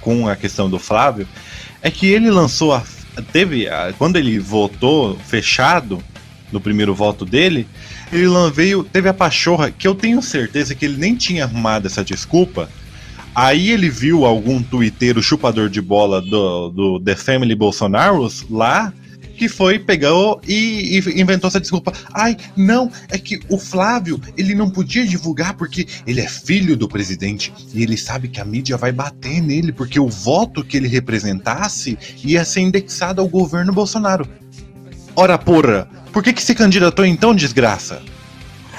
com a questão do Flávio, é que ele lançou a. Teve. quando ele votou fechado no primeiro voto dele, ele veio. Teve a pachorra, que eu tenho certeza que ele nem tinha arrumado essa desculpa. Aí ele viu algum tuiteiro chupador de bola do, do The Family Bolsonaros lá que foi, pegou e, e, inventou essa desculpa. Ai, não, é que o Flávio, ele não podia divulgar porque ele é filho do presidente e ele sabe que a mídia vai bater nele porque o voto que ele representasse ia ser indexado ao governo Bolsonaro. Ora porra, por que que se candidatou então, desgraça?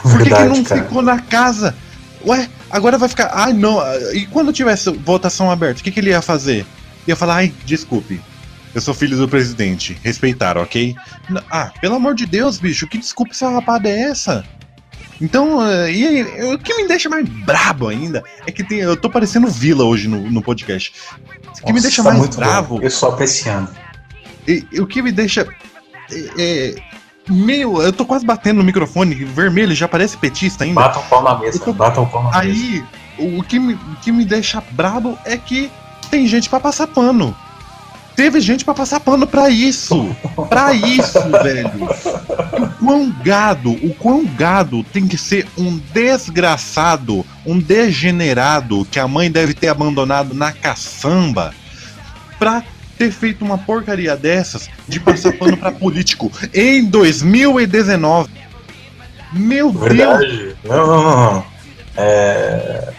Por que, Verdade, que não cara. ficou na casa? Ué, agora vai ficar. Ai, não. E quando tivesse votação aberta, o que, que ele ia fazer? Ia falar, ai, desculpe. Eu sou filho do presidente. Respeitar, ok? Ah, pelo amor de Deus, bicho, que desculpa essa rapada é essa? Então, eh, e aí, o que me deixa mais brabo ainda é que tem, eu tô parecendo vila hoje no, no podcast. O que me deixa tá mais bravo. Bom. Eu só apreciando. E, e, o que me deixa. É, é, meio. Eu tô quase batendo no microfone, vermelho, já parece petista ainda. Bata o pau na mesa, tô, bata o pau na aí, mesa. Aí, o que, me, o que me deixa brabo é que tem gente para passar pano. Teve gente para passar pano para isso. Para isso, velho. O quão gado, o quão gado tem que ser um desgraçado, um degenerado que a mãe deve ter abandonado na caçamba pra ter feito uma porcaria dessas de passar pano para político em 2019. Meu Verdade. Deus! Não, não, não. É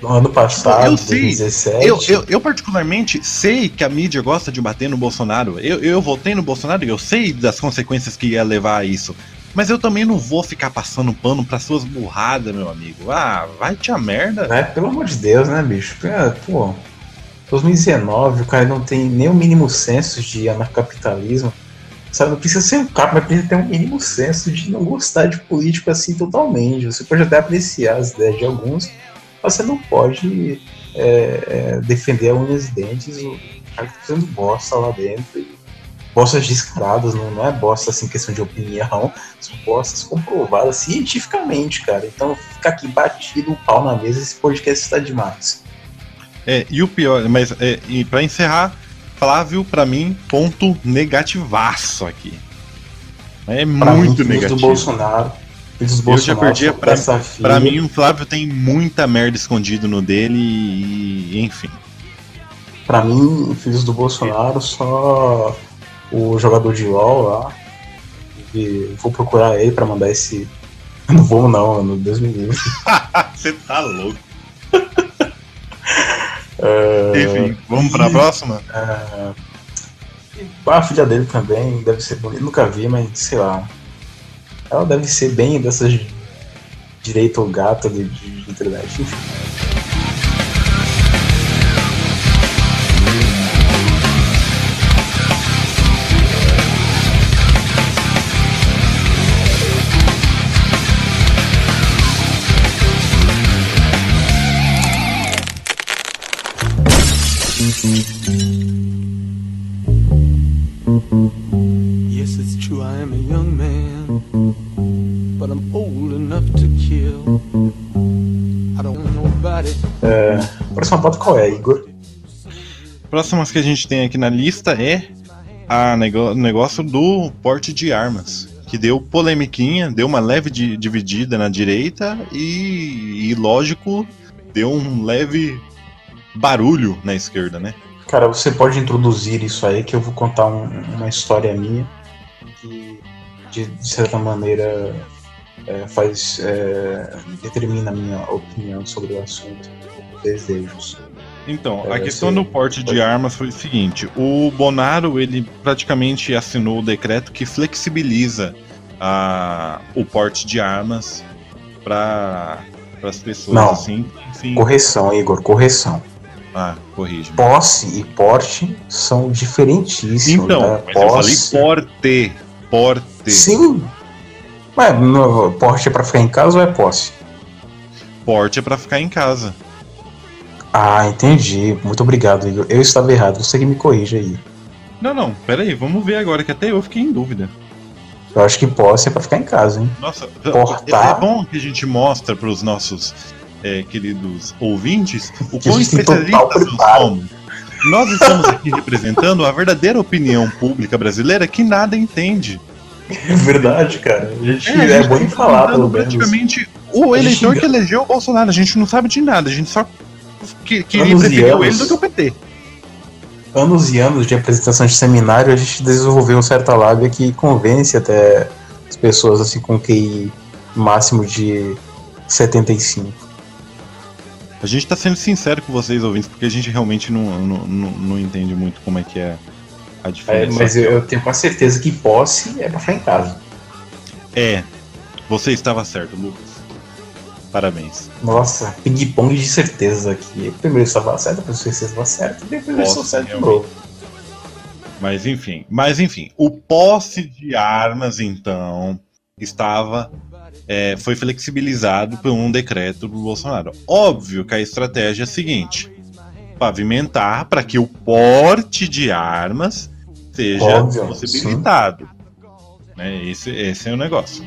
no ano passado, eu sei, 2017. Eu, eu, eu, particularmente sei que a mídia gosta de bater no Bolsonaro. Eu, eu votei no Bolsonaro e eu sei das consequências que ia levar a isso. Mas eu também não vou ficar passando pano para suas burradas, meu amigo. Ah, vai te a merda. É, pelo amor de Deus, né, bicho? É, pô, 2019, o cara não tem nem o mínimo senso de anarcapitalismo. Sabe, não precisa ser um capa, mas precisa ter um mínimo senso de não gostar de político assim totalmente. Você pode até apreciar as ideias de alguns, você não pode é, é, defender a unhas e dentes o cara que tá fazendo bosta lá dentro. E bostas descaradas, não, não é bosta assim, questão de opinião, são bostas comprovadas cientificamente, cara. Então fica aqui batido o pau na mesa, esse podcast está demais. É, e o pior, mas é, e para encerrar, Flávio, para mim, ponto negativaço aqui. É pra muito mim, negativo. do Bolsonaro eu já perdi pra, pra mim o Flávio tem muita merda escondido no dele e enfim. Pra mim, filhos do Bolsonaro, só o jogador de LOL lá. E vou procurar ele pra mandar esse. Não vou não, no Deus me livre. Você tá louco. uh... Enfim, vamos pra próxima? Uh... A filha dele também deve ser bonita. Nunca vi, mas sei lá. Ela deve ser bem dessas direito ao gato de, de, pauta qual é, Igor? Próximas que a gente tem aqui na lista é a negócio do porte de armas, que deu polemiquinha, deu uma leve dividida na direita e, e lógico, deu um leve barulho na esquerda, né? Cara, você pode introduzir isso aí, que eu vou contar um, uma história minha que, de, de certa maneira, é, faz é, determina a minha opinião sobre o assunto, desejos. Então, a é, questão do porte de armas foi o seguinte: o Bonaro ele praticamente assinou o decreto que flexibiliza a, o porte de armas para as pessoas Não, assim. Enfim. Correção, Igor, correção. Ah, corrige. Posse e porte são diferentíssimos. Então, né? mas Posse... eu falei porte. Porte. Sim. Mas porte é pra ficar em casa ou é posse? Porte é pra ficar em casa. Ah, entendi. Muito obrigado, Igor. Eu estava errado. Você que me corrija aí. Não, não. Pera aí. Vamos ver agora, que até eu fiquei em dúvida. Eu acho que posse é pra ficar em casa, hein? Nossa, Portar... é bom que a gente mostra pros nossos é, queridos ouvintes, o quão especialistas somos. Nós estamos aqui representando a verdadeira opinião pública brasileira que nada entende. É verdade, cara. A gente é, a gente é bom em tá falar, pelo menos. Praticamente o eleitor que elegeu o Bolsonaro. A gente não sabe de nada, a gente só que, queria preferir ele do que o PT. anos e anos de apresentação de seminário, a gente desenvolveu um certa lábia que convence até as pessoas assim com QI máximo de 75. A gente tá sendo sincero com vocês, ouvintes, porque a gente realmente não, não, não, não entende muito como é que é a É, diferença. mas eu, eu tenho quase certeza que posse é pra ficar em casa. É, você estava certo, Lucas. Parabéns. Nossa, ping-pong de certeza aqui. Primeiro estava certo, depois eu estava certo, depois eu sou certo de novo. Mas enfim, mas enfim, o posse de armas então estava é, foi flexibilizado por um decreto do Bolsonaro. Óbvio que a estratégia é a seguinte: pavimentar para que o porte de armas seja Óbvio, possibilitado. Né? Esse, esse é o negócio.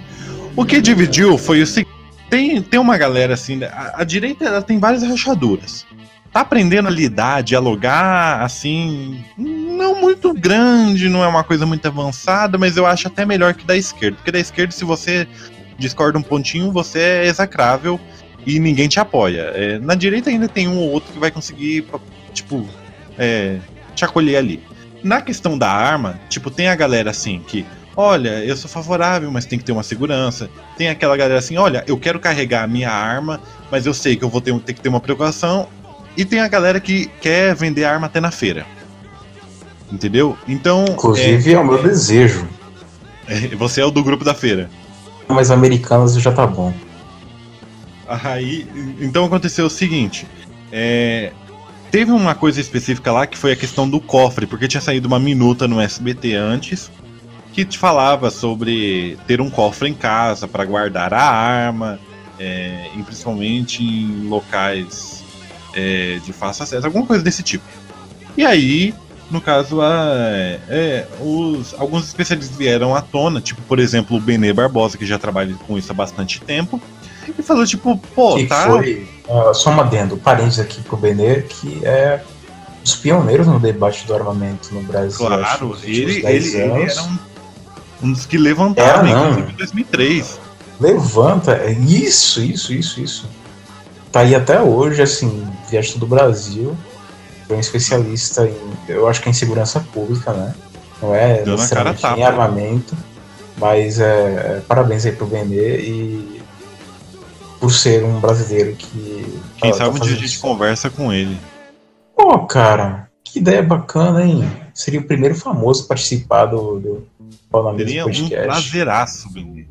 O que dividiu foi o seguinte: tem, tem uma galera assim, a, a direita ela tem várias rachaduras tá aprendendo a lidar, dialogar, assim, não muito grande, não é uma coisa muito avançada, mas eu acho até melhor que da esquerda. Porque da esquerda, se você discorda um pontinho, você é execrável e ninguém te apoia. É, na direita ainda tem um ou outro que vai conseguir, tipo, é, te acolher ali. Na questão da arma, tipo, tem a galera assim que. Olha, eu sou favorável, mas tem que ter uma segurança. Tem aquela galera assim, olha, eu quero carregar a minha arma, mas eu sei que eu vou ter, ter que ter uma preocupação. E tem a galera que quer vender arma até na feira. Entendeu? Então. Inclusive é, o meu desejo. é, você é o do grupo da feira. Mas americanas já tá bom. Aí, então aconteceu o seguinte: é, teve uma coisa específica lá que foi a questão do cofre, porque tinha saído uma minuta no SBT antes que te falava sobre ter um cofre em casa para guardar a arma, é, principalmente em locais é, de fácil acesso, alguma coisa desse tipo. E aí, no caso, a, é, os, alguns especialistas vieram à tona, tipo, por exemplo, o Benê Barbosa, que já trabalha com isso há bastante tempo, e falou, tipo, pô, que tá. foi, uh, só uma adendo, parênteses aqui pro Benê, que é os pioneiros no debate do armamento no Brasil. acho, Claro, últimos ele, 10 ele, ele era um, um dos que levantaram, inclusive em 2003. Levanta, é isso, isso, isso, isso. Tá aí até hoje, assim, viaja do Brasil, foi um especialista em, eu acho que é em segurança pública, né? Não é necessariamente em armamento, mas é, é, parabéns aí pro Benê e por ser um brasileiro que. Quem tá- sabe tá um dia a gente isso. conversa com ele. Pô, cara, que ideia bacana, hein? Seria o primeiro famoso a participar do, do Mesa Seria um prazeraço, Benê.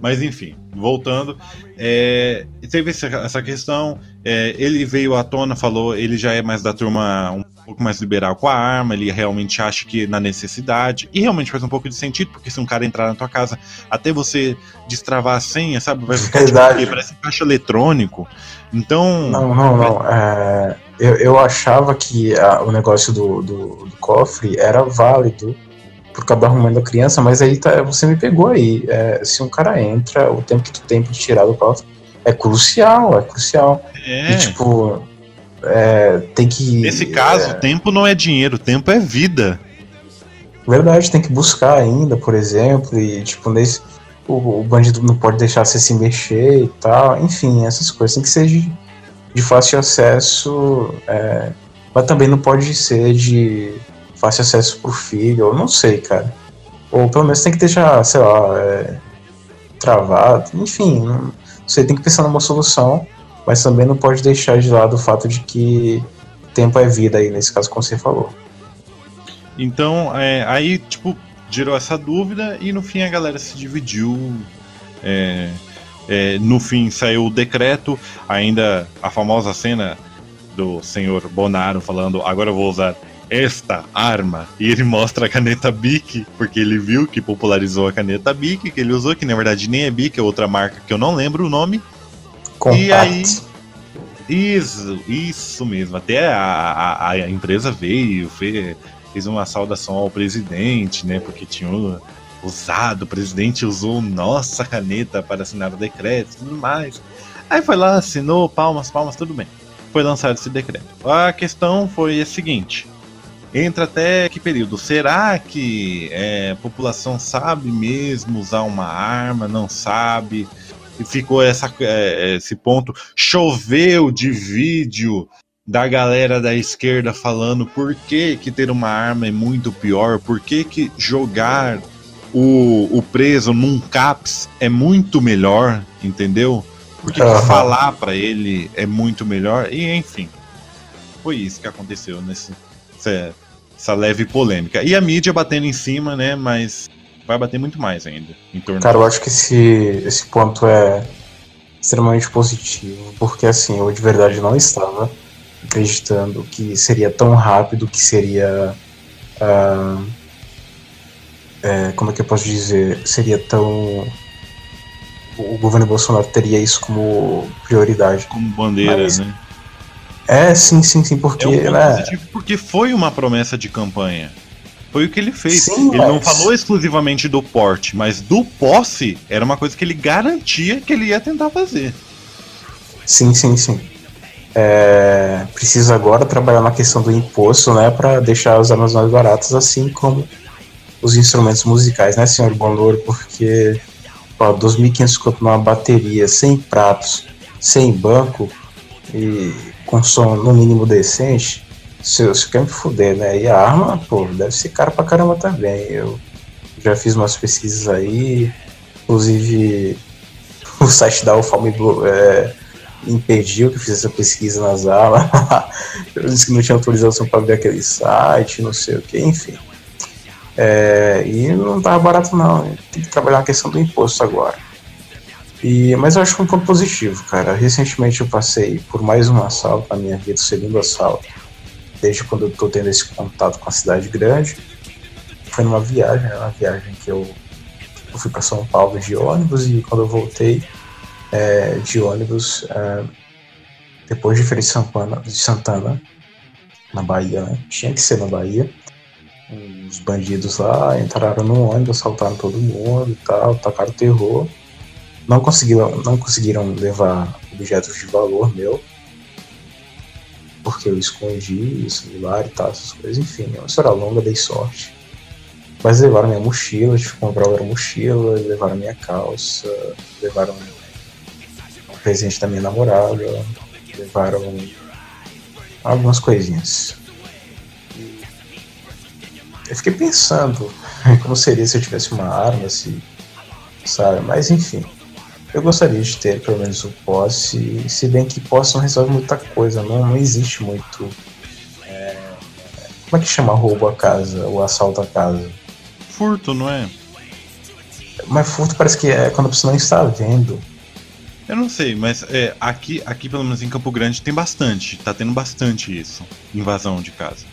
Mas enfim, voltando, é, teve essa, questão. é, ele veio à tona, falou, ele já é mais da turma um pouco mais liberal com a arma, ele realmente acha que na necessidade, e realmente faz um pouco de sentido, porque se um cara entrar na tua casa, até você destravar a senha, sabe? Vai ficar tipo, parece um caixa eletrônico. Então. Não, não, não. é, eu, eu achava que a- o negócio do, do, do cofre era válido por causa do arrumento da criança, mas aí tá, você me pegou aí. É, se um cara entra, o tempo que tu tem pra tirar do cofre é crucial, é crucial. É. E tipo, é, tem que. Nesse caso, é, tempo não é dinheiro, tempo é vida. Verdade, tem que buscar ainda, por exemplo, e tipo, nesse. O, o bandido não pode deixar você se mexer e tal, enfim, essas coisas tem que ser de, de fácil acesso, é, mas também não pode ser de fácil acesso pro filho, eu não sei, cara. Ou pelo menos tem que deixar, sei lá, é, travado, enfim, não, você tem que pensar numa solução, mas também não pode deixar de lado o fato de que tempo é vida aí, nesse caso, como você falou. Então, é, aí, tipo, gerou essa dúvida e no fim a galera se dividiu. é, é, no fim saiu o decreto, ainda a famosa cena do senhor Bonaro falando: agora eu vou usar esta arma. E ele mostra a caneta Bic, porque ele viu que popularizou a caneta Bic, que ele usou, que na verdade nem é Bic, é outra marca que eu não lembro o nome. Contact. aí- Isso, isso mesmo. Até a, a, a empresa veio, fez, fez uma saudação ao presidente, né? Porque tinha usado, o presidente usou nossa caneta para assinar o decreto e tudo mais. Aí foi lá, assinou, palmas, palmas, tudo bem. Foi lançado esse decreto. A questão foi a seguinte. Entra até que período? Será que é, a população sabe mesmo usar uma arma? Não sabe? E ficou essa, é, esse ponto. Choveu de vídeo da galera da esquerda falando por que, que ter uma arma é muito pior, por que, que jogar o, o preso num CAPS é muito melhor, entendeu? Por que, que falar para ele é muito melhor? E enfim, foi isso que aconteceu nesse, essa, essa leve polêmica. E a mídia batendo em cima, né? Mas vai bater muito mais ainda em torno. Cara, eu acho que esse, esse ponto é extremamente positivo, porque assim, eu de verdade não estava acreditando que seria tão rápido, que seria. Uh, é, como é que eu posso dizer? Seria tão. O governo Bolsonaro teria isso como prioridade. Como bandeira, Mas, né? É, sim, sim, sim, porque. É um né? porque foi uma promessa de campanha. Foi o que ele fez. Sim, ele mas... não falou exclusivamente do porte, mas do posse era uma coisa que ele garantia que ele ia tentar fazer. Sim, sim, sim. É, precisa agora trabalhar na questão do imposto, né, para deixar as armas mais baratas, assim como os instrumentos musicais, né, senhor Bonlouro? Porque, ó, 2.500 conto numa bateria, sem pratos, sem banco e com som no mínimo decente, se, se quer me fuder, né? E a arma, pô, deve ser cara pra caramba também. Eu já fiz umas pesquisas aí, inclusive o site da Ufalme é, impediu que eu fizesse essa pesquisa nas aulas. eu disse que não tinha autorização para ver aquele site, não sei o que, enfim. É, e não tava barato não, tem que trabalhar a questão do imposto agora. E, mas eu acho que um ponto positivo, cara. Recentemente eu passei por mais um assalto na minha vida, o segundo assalto, desde quando eu tô tendo esse contato com a cidade grande. Foi numa viagem, né, uma viagem que eu, eu fui para São Paulo de ônibus e quando eu voltei, é, de ônibus é, depois de de Santana, de Santana, na Bahia, né? Tinha que ser na Bahia. Os bandidos lá entraram no ônibus, assaltaram todo mundo e tal, tacaram terror. Não conseguiram, não conseguiram levar objetos de valor meu, porque eu escondi celular e tal, essas coisas. Enfim, é uma história longa, dei sorte. Mas levaram minha mochila, tive que comprar outra mochila, levaram minha calça, levaram presente da minha namorada, levaram algumas coisinhas. Eu fiquei pensando como seria se eu tivesse uma arma, se, sabe? Mas enfim, eu gostaria de ter pelo menos o posse, se bem que posse não resolve muita coisa, não, não existe muito. É, como é que chama roubo a casa, o assalto a casa? Furto, não é? Mas furto parece que é quando você não está vendo. Eu não sei, mas é, aqui, aqui, pelo menos em Campo Grande, tem bastante. Tá tendo bastante isso. Invasão de casa.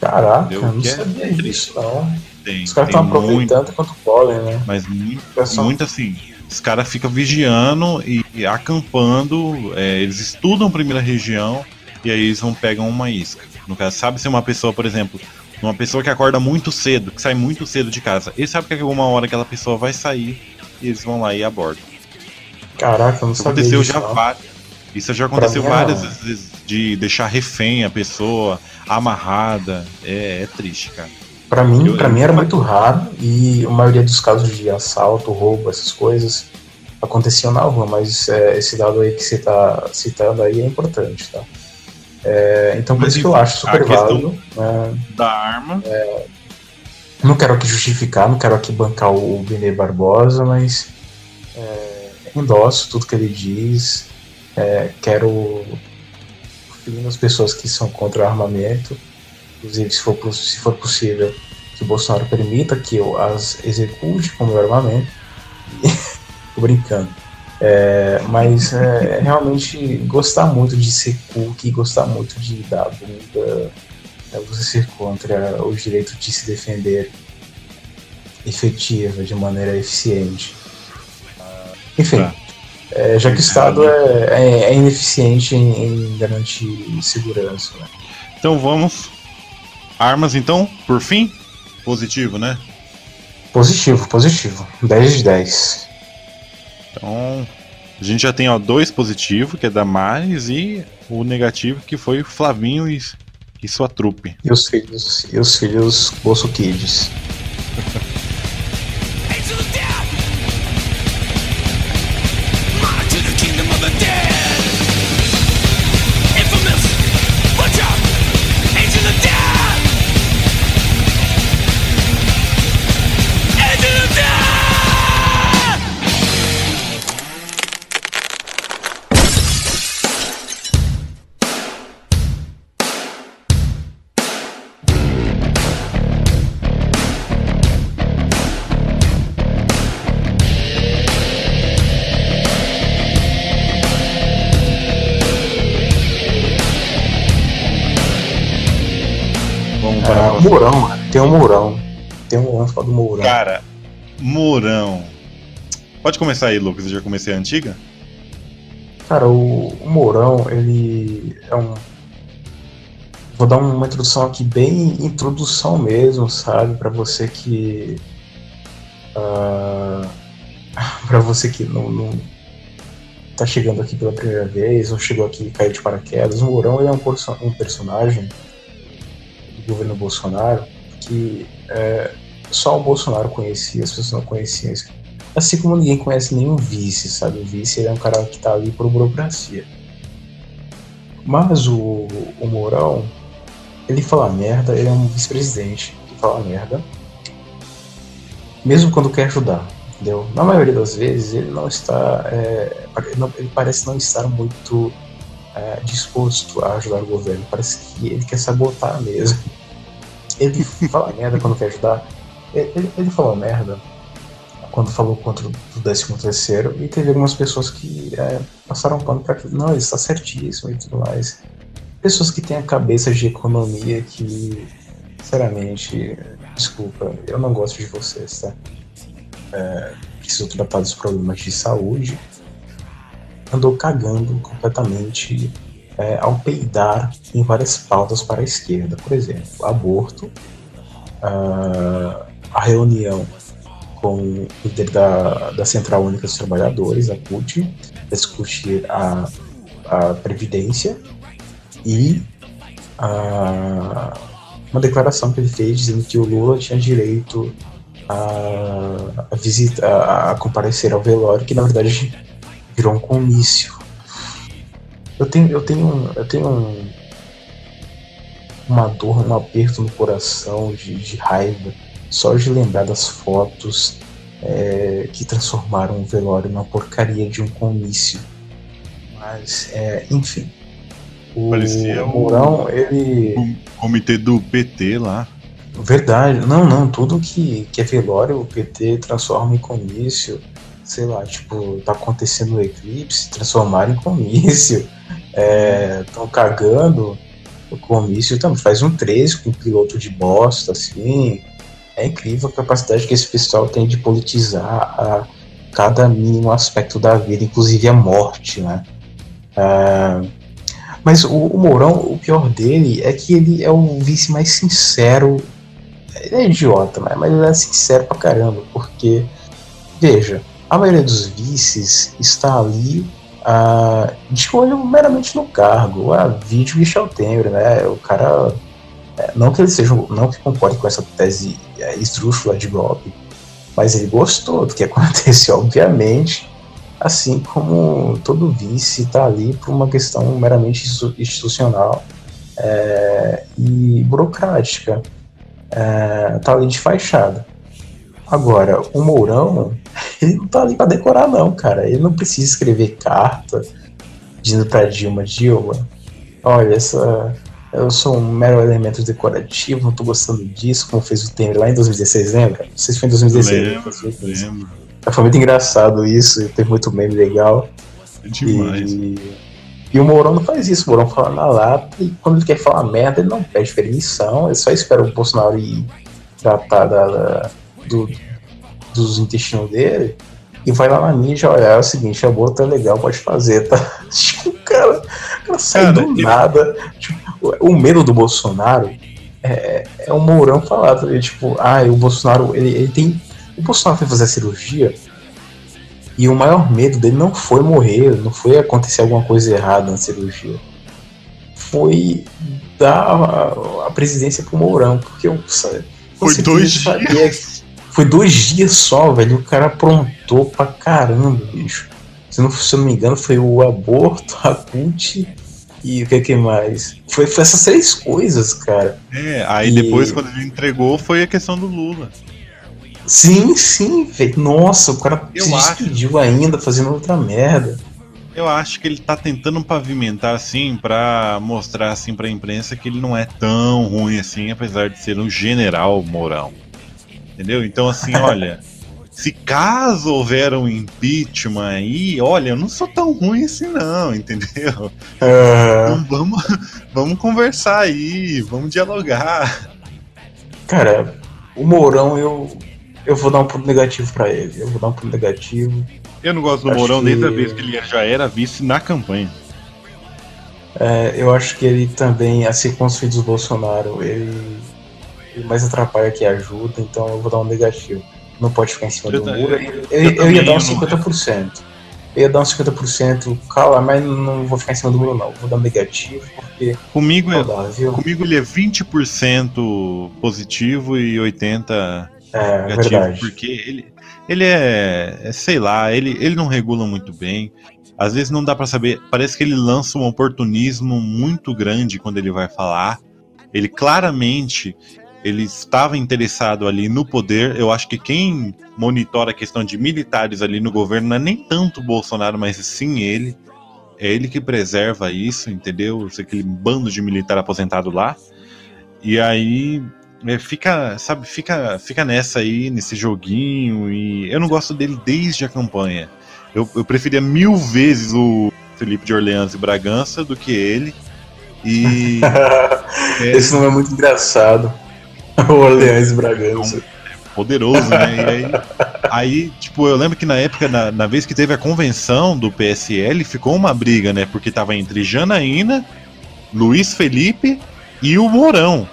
Caraca, eu não é sabia é disso, não. Tem, os caras estão aproveitando muito, quanto podem, né? Mas muito, muito assim. Os caras ficam vigiando e, e acampando. É, eles estudam a primeira região e aí eles vão pegar uma isca. No caso, sabe se uma pessoa, por exemplo, uma pessoa que acorda muito cedo, que sai muito cedo de casa, ele sabe que alguma hora aquela pessoa vai sair e eles vão lá e abordam. Caraca, não sabia. Aconteceu já várias. Isso já aconteceu várias vezes de deixar refém a pessoa amarrada. É, é triste, cara. Para mim, eu... mim era muito raro e a maioria dos casos de assalto, roubo, essas coisas aconteciam na rua, mas é, esse dado aí que você tá citando aí é importante, tá? É, então por mas, isso que eu acho super válido. Né? Da arma. É, não quero aqui justificar, não quero aqui bancar o Benê Barbosa, mas é, endosso tudo que ele diz, é, quero as pessoas que são contra o armamento, inclusive se for, se for possível que o Bolsonaro permita que eu as execute como armamento. Tô brincando. É, mas é, realmente gostar muito de ser cookie, gostar muito de dar bunda, é você ser contra o direito de se defender efetiva, de maneira eficiente. Enfim, é, já que o Estado é, é, é ineficiente em, em, garantir segurança. Né? Então vamos. Armas, então, por fim? Positivo, né? Positivo, positivo. 10 de 10. Então, a gente já tem ó, dois positivos, que é da Maris, e o negativo, que foi Flavinho e, e sua trupe. E os filhos, e os filhos Bolso Kids. Mourão, cara. Tem um Mourão. Tem um Mourão falar do Mourão. Cara, Mourão. Pode começar aí, Lucas. Eu já comecei a antiga? Cara, o, o Mourão, ele é um. Vou dar uma introdução aqui, bem introdução mesmo, sabe? Pra você que. Uh, pra você que não, não tá chegando aqui pela primeira vez, ou chegou aqui e caiu de paraquedas. O Mourão ele é um, um personagem governo Bolsonaro que é, só o Bolsonaro conhecia, as pessoas não conheciam. Assim como ninguém conhece nenhum vice, sabe? O vice é um cara que tá ali por burocracia. Mas o, o Mourão, ele fala merda, ele é um vice-presidente que fala merda, mesmo quando quer ajudar, entendeu? Na maioria das vezes ele não está, é, ele parece não estar muito é, disposto a ajudar o governo, parece que ele quer sabotar mesmo. Ele fala merda quando quer ajudar, ele, ele falou merda quando falou contra o 13 terceiro e teve algumas pessoas que é, passaram pano para que não, ele está certíssimo e tudo mais. Pessoas que têm a cabeça de economia que, sinceramente, desculpa, eu não gosto de vocês, tá? É, precisam tratar dos problemas de saúde. Andou cagando completamente é, ao peidar em várias pautas para a esquerda. Por exemplo, aborto, uh, a reunião com o líder da, da Central Única dos Trabalhadores, a CUT, para discutir a, a Previdência e a, uma declaração que ele fez dizendo que o Lula tinha direito a, a, a, a comparecer ao velório, que na verdade virou um comício. Eu tenho, eu tenho, eu tenho um, uma dor, um aperto no coração de, de raiva só de lembrar das fotos é, que transformaram o velório numa porcaria de um comício. Mas, é, enfim. O Parecia Mourão, o, ele. O comitê do PT lá. Verdade. Não, não. Tudo que, que é velório, o PT transforma em comício. Sei lá, tipo, tá acontecendo o eclipse, transformaram em comício. Estão é, cagando o comício também. Faz um 13 com um piloto de bosta, assim. É incrível a capacidade que esse pessoal tem de politizar a cada mínimo aspecto da vida, inclusive a morte, né? Uh, mas o, o, Mourão, o pior dele é que ele é o vice mais sincero. Ele é idiota, mas ele é sincero pra caramba, porque, veja, a maioria dos vices está ali uh, de olho meramente no cargo. A vídeo Michel Temer, né? O cara é, não que ele seja, não que concorde com essa tese é, esdrúxula de golpe, mas ele gostou do que aconteceu, obviamente, assim como todo vice está ali por uma questão meramente institucional é, e burocrática, está é, ali de fachada. Agora, o Mourão, ele não está ali para decorar, não, cara. Ele não precisa escrever carta dizendo para Dilma: Dilma, olha, essa eu sou um mero elemento decorativo, não tô gostando disso, como fez o Temer lá em 2016, lembra? Não sei se foi em 2016. Lembro, lembro. Foi muito engraçado isso, teve muito meme legal. É demais. E, e o Mourão não faz isso, o Mourão fala na lata e quando ele quer falar merda, ele não pede permissão, ele só espera o Bolsonaro ir tratar da, da do, dos intestinos dele e vai lá na ninja olhar, é o seguinte, a boa tá legal, pode fazer, tá? Tipo, o cara, cara sai cara, do ele... nada. Tipo, o medo do Bolsonaro é, é o Mourão falar, tá tipo, ah, o Bolsonaro, ele, ele tem. O Bolsonaro foi fazer a cirurgia e o maior medo dele não foi morrer, não foi acontecer alguma coisa errada na cirurgia. Foi dar a, a presidência pro Mourão, porque eu Foi dois dias. Foi dois dias só, velho. O cara aprontou pra caramba, bicho. Se, não, se não me engano, foi o aborto, a cult e o que, que mais? Foi, foi essas três coisas, cara. É, aí e... depois, quando ele entregou, foi a questão do Lula. Sim, sim, velho. Nossa, o cara Eu se acho... despediu ainda fazendo outra merda. Eu acho que ele tá tentando pavimentar assim para mostrar assim para a imprensa que ele não é tão ruim assim, apesar de ser um general Mourão. Entendeu? Então assim, olha, se caso houver um impeachment aí, olha, eu não sou tão ruim assim não, entendeu? É... Então vamos, vamos conversar aí, vamos dialogar. Cara, o Mourão eu, eu vou dar um ponto negativo pra ele. Eu vou dar um ponto negativo. Eu não gosto do Acho Mourão que- desde a vez que ele já era vice na campanha. É, eu acho que ele também, assim como os filhos do Bolsonaro, ele mais atrapalha que ajuda, então eu vou dar um negativo. Não pode ficar em cima Eu do muro. eu- Eu, eu ia dar uns não- 50%. Eu ia dar uns 50%, cala, mas não vou ficar em cima do muro, não. Vou dar um negativo, porque Comigo, é, dá, comigo ele é 20% positivo e 80% É, negativo, verdade. porque ele, ele é, é, sei lá, ele, ele não regula muito bem. Às vezes não dá pra saber, parece que ele lança um oportunismo muito grande quando ele vai falar. Ele claramente ele estava interessado ali no poder. Eu acho que quem monitora a questão de militares ali no governo não é nem tanto o Bolsonaro, mas sim ele. É ele que preserva isso, entendeu? Aquele bando de militar aposentado lá. E aí é, fica, sabe, fica, fica nessa aí, nesse joguinho. E eu não gosto dele desde a campanha. Eu, eu preferia mil vezes o Felipe de Orleans e Bragança do que ele. E é Esse nome é muito engraçado. O Orleans Bragança. poderoso, né? E aí, aí, tipo, eu lembro que na época, na, na vez que teve a convenção do PSL, ficou uma briga, né? Porque tava entre Janaína, Luiz Felipe e o Mourão.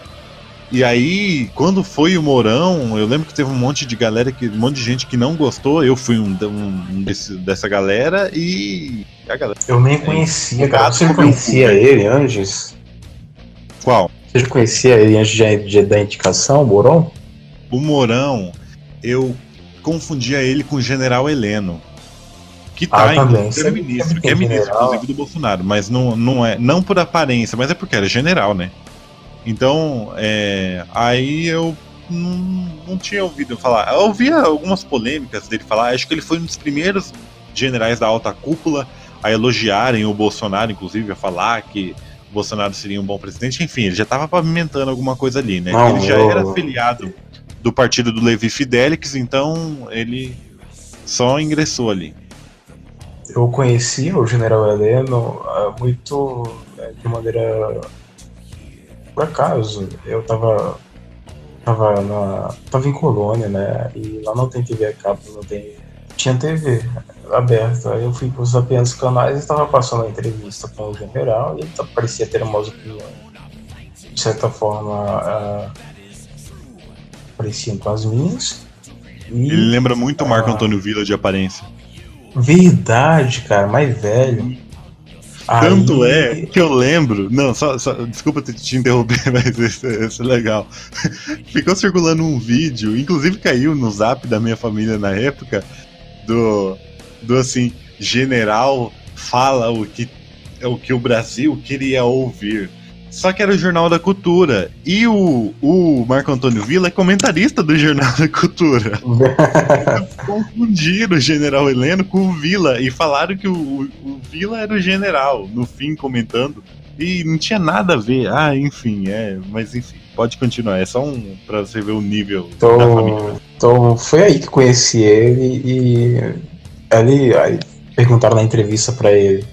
E aí, quando foi o Mourão, eu lembro que teve um monte de galera, que, um monte de gente que não gostou. Eu fui um, um desse- dessa galera e. A galera. Eu nem conhecia, O cara. Você conhecia cu, ele antes? Qual? Você já conhecia ele antes de, de- da indicação, Moron? O Mourão, eu confundia ele com o General Heleno. Que tá, Ah, inclusive, Sempre- ministro, que é ministro, inclusive, do Bolsonaro, mas não, não é, não por aparência, mas é porque era general, né? Então, é, aí eu não, não tinha ouvido falar. Eu ouvia algumas polêmicas dele falar, acho que ele foi um dos primeiros generais da alta cúpula a elogiarem o Bolsonaro, inclusive, a falar que o Bolsonaro seria um bom presidente. Enfim, ele já estava pavimentando alguma coisa ali, né? Não, ele já era afiliado do partido do Levi Fidelix, então ele só ingressou ali. Eu conhecia o General Heleno ah, muito eh, de maneira por acaso. Eu tava tava na tava em Colônia, né? E lá não tem TV a cabo, não tem tinha TV aberta. Aí eu fui pros apenas canais e estava passando a entrevista com o general e ele parecia ter umas opiniões de certa forma ah, pareciam com as minhas. E Ele lembra muito o Marco Ah. Antônio Villa de aparência. verdade, cara, mais velho. Tanto Aí- é que eu lembro. Não, só, só- desculpa te, te interromper, mas isso, isso é legal. Ficou circulando um vídeo, inclusive caiu no zap da minha família na época, do, do assim, general fala o que, o que o Brasil queria ouvir. Só que era o Jornal da Cultura. E o, o Marco Antônio Villa é comentarista do Jornal da Cultura. Confundiram o general Heleno com o Vila e falaram que o, o Vila era o general, no fim comentando. E não tinha nada a ver. Ah, enfim, é. Mas enfim, pode continuar. É só um. pra você ver o nível da família. Então, então foi aí que conheci ele e ali aí perguntaram na entrevista pra ele: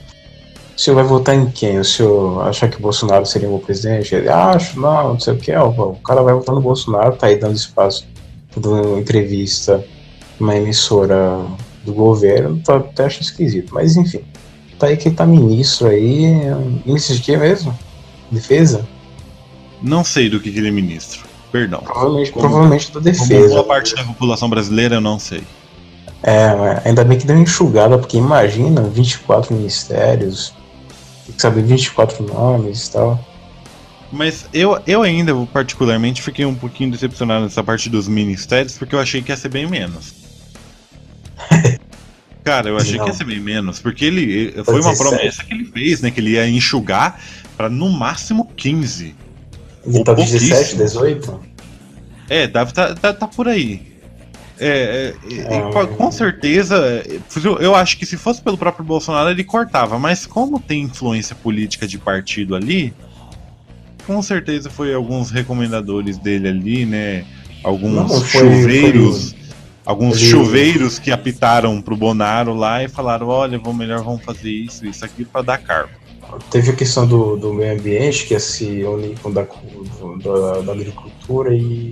o senhor vai votar em quem? O senhor acha que o Bolsonaro seria um bom presidente? Ele, acho, não, não sei o que. Ó, o cara vai votar no Bolsonaro, tá aí dando espaço, dando entrevista numa emissora do governo, tá, até acho esquisito, mas enfim. Tá aí que ele tá ministro aí. Ministro de quê mesmo? Defesa? Não sei do que, que ele é ministro. Perdão. Provavelmente, Como- provavelmente da Como defesa. boa parte da população brasileira, eu não sei. É, ainda bem que deu uma enxugada, porque imagina 24 ministérios, tem que saber 24 nomes e tal. Mas eu, eu ainda, particularmente, fiquei um pouquinho decepcionado nessa parte dos ministérios, porque eu achei que ia ser bem menos. Cara, eu achei Não. que ia ser bem menos, porque ele ele- foi uma 17. promessa que ele fez, né? Que ele ia enxugar pra no máximo 15. Ele Ou tá 17, pouquíssimo. 18? É, deve tá, tá, tá por aí. É, é, e Ah. com- certeza, é, eu- acho que se fosse pelo próprio Bolsonaro ele cortava, mas como tem influência política de partido ali, com certeza foi alguns recomendadores dele ali, né? Alguns Não, foi- chuveiros, alguns ele- chuveiros que apitaram pro Bonaro lá e falaram, olha, vamos melhor vamos fazer isso, isso aqui pra dar cargo. Teve a questão do, do meio ambiente, que ia se unir com da, da, da agricultura e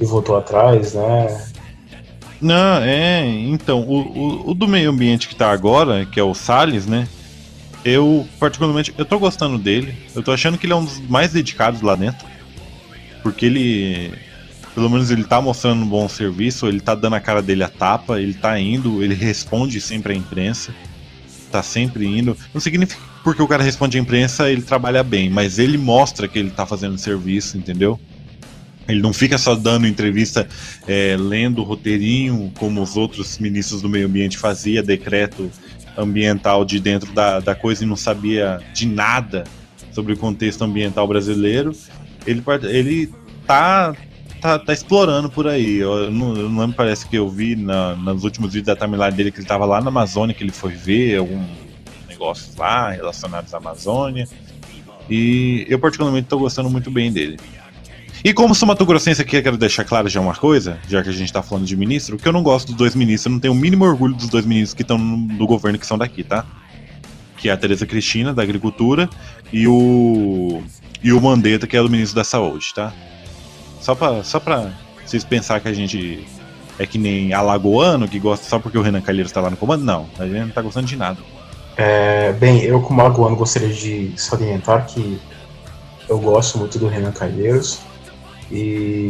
e voltou atrás, né? Não, é. Então, o, o, o do meio ambiente que tá agora, que é o Salles, né? Eu, particularmente, eu tô gostando dele. Eu tô achando que ele é um dos mais dedicados lá dentro. Porque ele. Pelo menos ele tá mostrando um bom serviço, ele tá dando a cara dele a tapa, ele tá indo, ele responde sempre à imprensa. Tá sempre indo. Não significa que porque o cara responde à imprensa, ele trabalha bem, mas ele mostra que ele tá fazendo serviço, entendeu? Ele não fica só dando entrevista, é, lendo roteirinho, como os outros ministros do meio ambiente fazia, decreto ambiental de dentro da, da coisa e não sabia de nada sobre o contexto ambiental brasileiro. Ele, ele tá, tá, tá explorando por aí. Eu não, eu não parece que eu vi na, nos últimos vídeos da timeline dele que ele estava lá na Amazônia, que ele foi ver algum negócio lá relacionados à Amazônia. E eu particularmente estou gostando muito bem dele. E como sou Mato Grossense aqui, eu quero deixar claro já uma coisa, já que a gente tá falando de ministro, que eu não gosto dos dois ministros, eu não tenho o mínimo orgulho dos dois ministros que estão no, governo que são daqui, tá? Que é a Tereza Cristina, da Agricultura, e o. E o Mandetta, que é o ministro da Saúde, tá? Só pra, só pra vocês pensar que a gente é que nem alagoano, que gosta só porque o Renan Calheiros tá lá no comando. Não, a gente não tá gostando de nada. É, bem, eu como alagoano gostaria de salientar que eu gosto muito do Renan Calheiros. E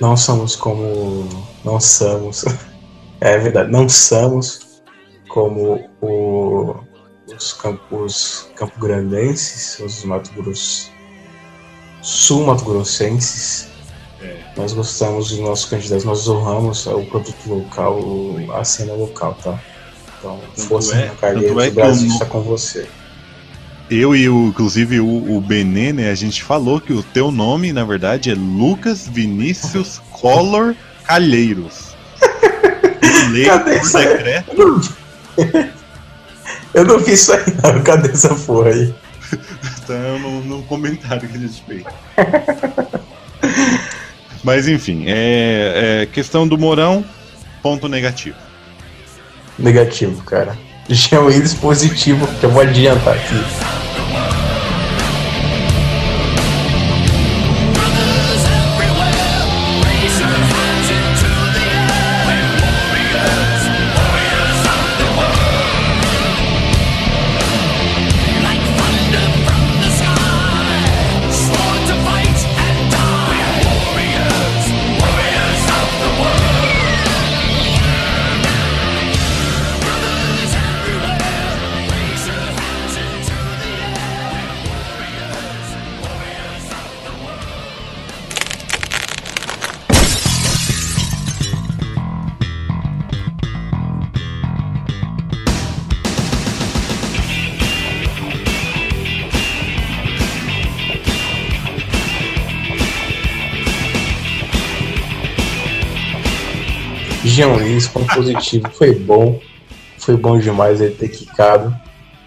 não somos como. Não somos. É verdade, não somos como o, os campos campo grandenses, os Mato Grosso, sul Mato Grossenses. É. Nós gostamos dos nossos candidatos, nós honramos o produto local, a cena local, tá? Então, força é, Carreiros, é o Brasil está com você eu e o, inclusive o, o Benê, né, a gente falou que o teu nome, na verdade, é Lucas Vinícius Collor Calheiros. Cadê isso aí? Eu não vi isso aí, não. Cadê essa porra aí? tá no, no comentário que a gente fez. Mas enfim, é, é questão do Morão, ponto negativo. Negativo, cara. Chama eles positivo, que eu vou adiantar aqui. Jean Lins, ponto positivo. Foi bom. Foi bom demais ele ter quicado.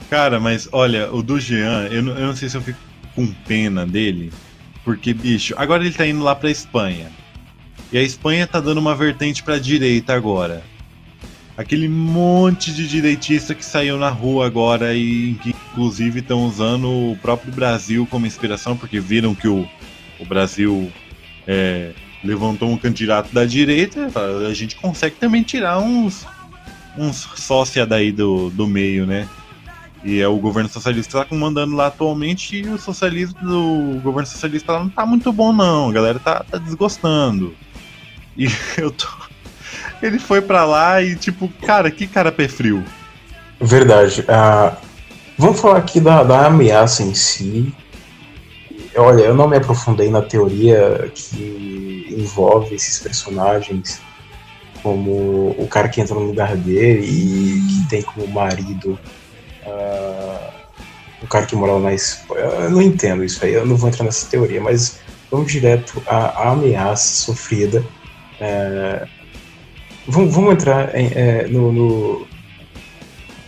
Cara, mas olha, o do Jean, eu não, eu não sei se eu fico com pena dele. Porque, bicho, agora ele tá indo lá pra Espanha. E a Espanha tá dando uma vertente pra direita agora. Aquele monte de direitista que saiu na rua agora e que inclusive estão usando o próprio Brasil como inspiração, porque viram que o, o Brasil é, levantou um candidato da direita, a gente consegue também tirar uns, uns sócia daí do, do meio, né? E é o governo socialista que tá comandando lá atualmente e o socialismo do governo socialista não tá muito bom não, a galera tá, tá desgostando. E eu tô. Ele foi para lá e tipo, cara, que cara pé frio. Verdade. Uh, vamos falar aqui da, da ameaça em si. Olha, eu não me aprofundei na teoria que envolve esses personagens, como o cara que entra no lugar dele e que tem como marido uh, o cara que mora lá na Espanha. Eu não entendo isso aí, eu não vou entrar nessa teoria, mas vamos direto à, à ameaça sofrida. Uh, vamos, vamos, entrar em, é, no, no,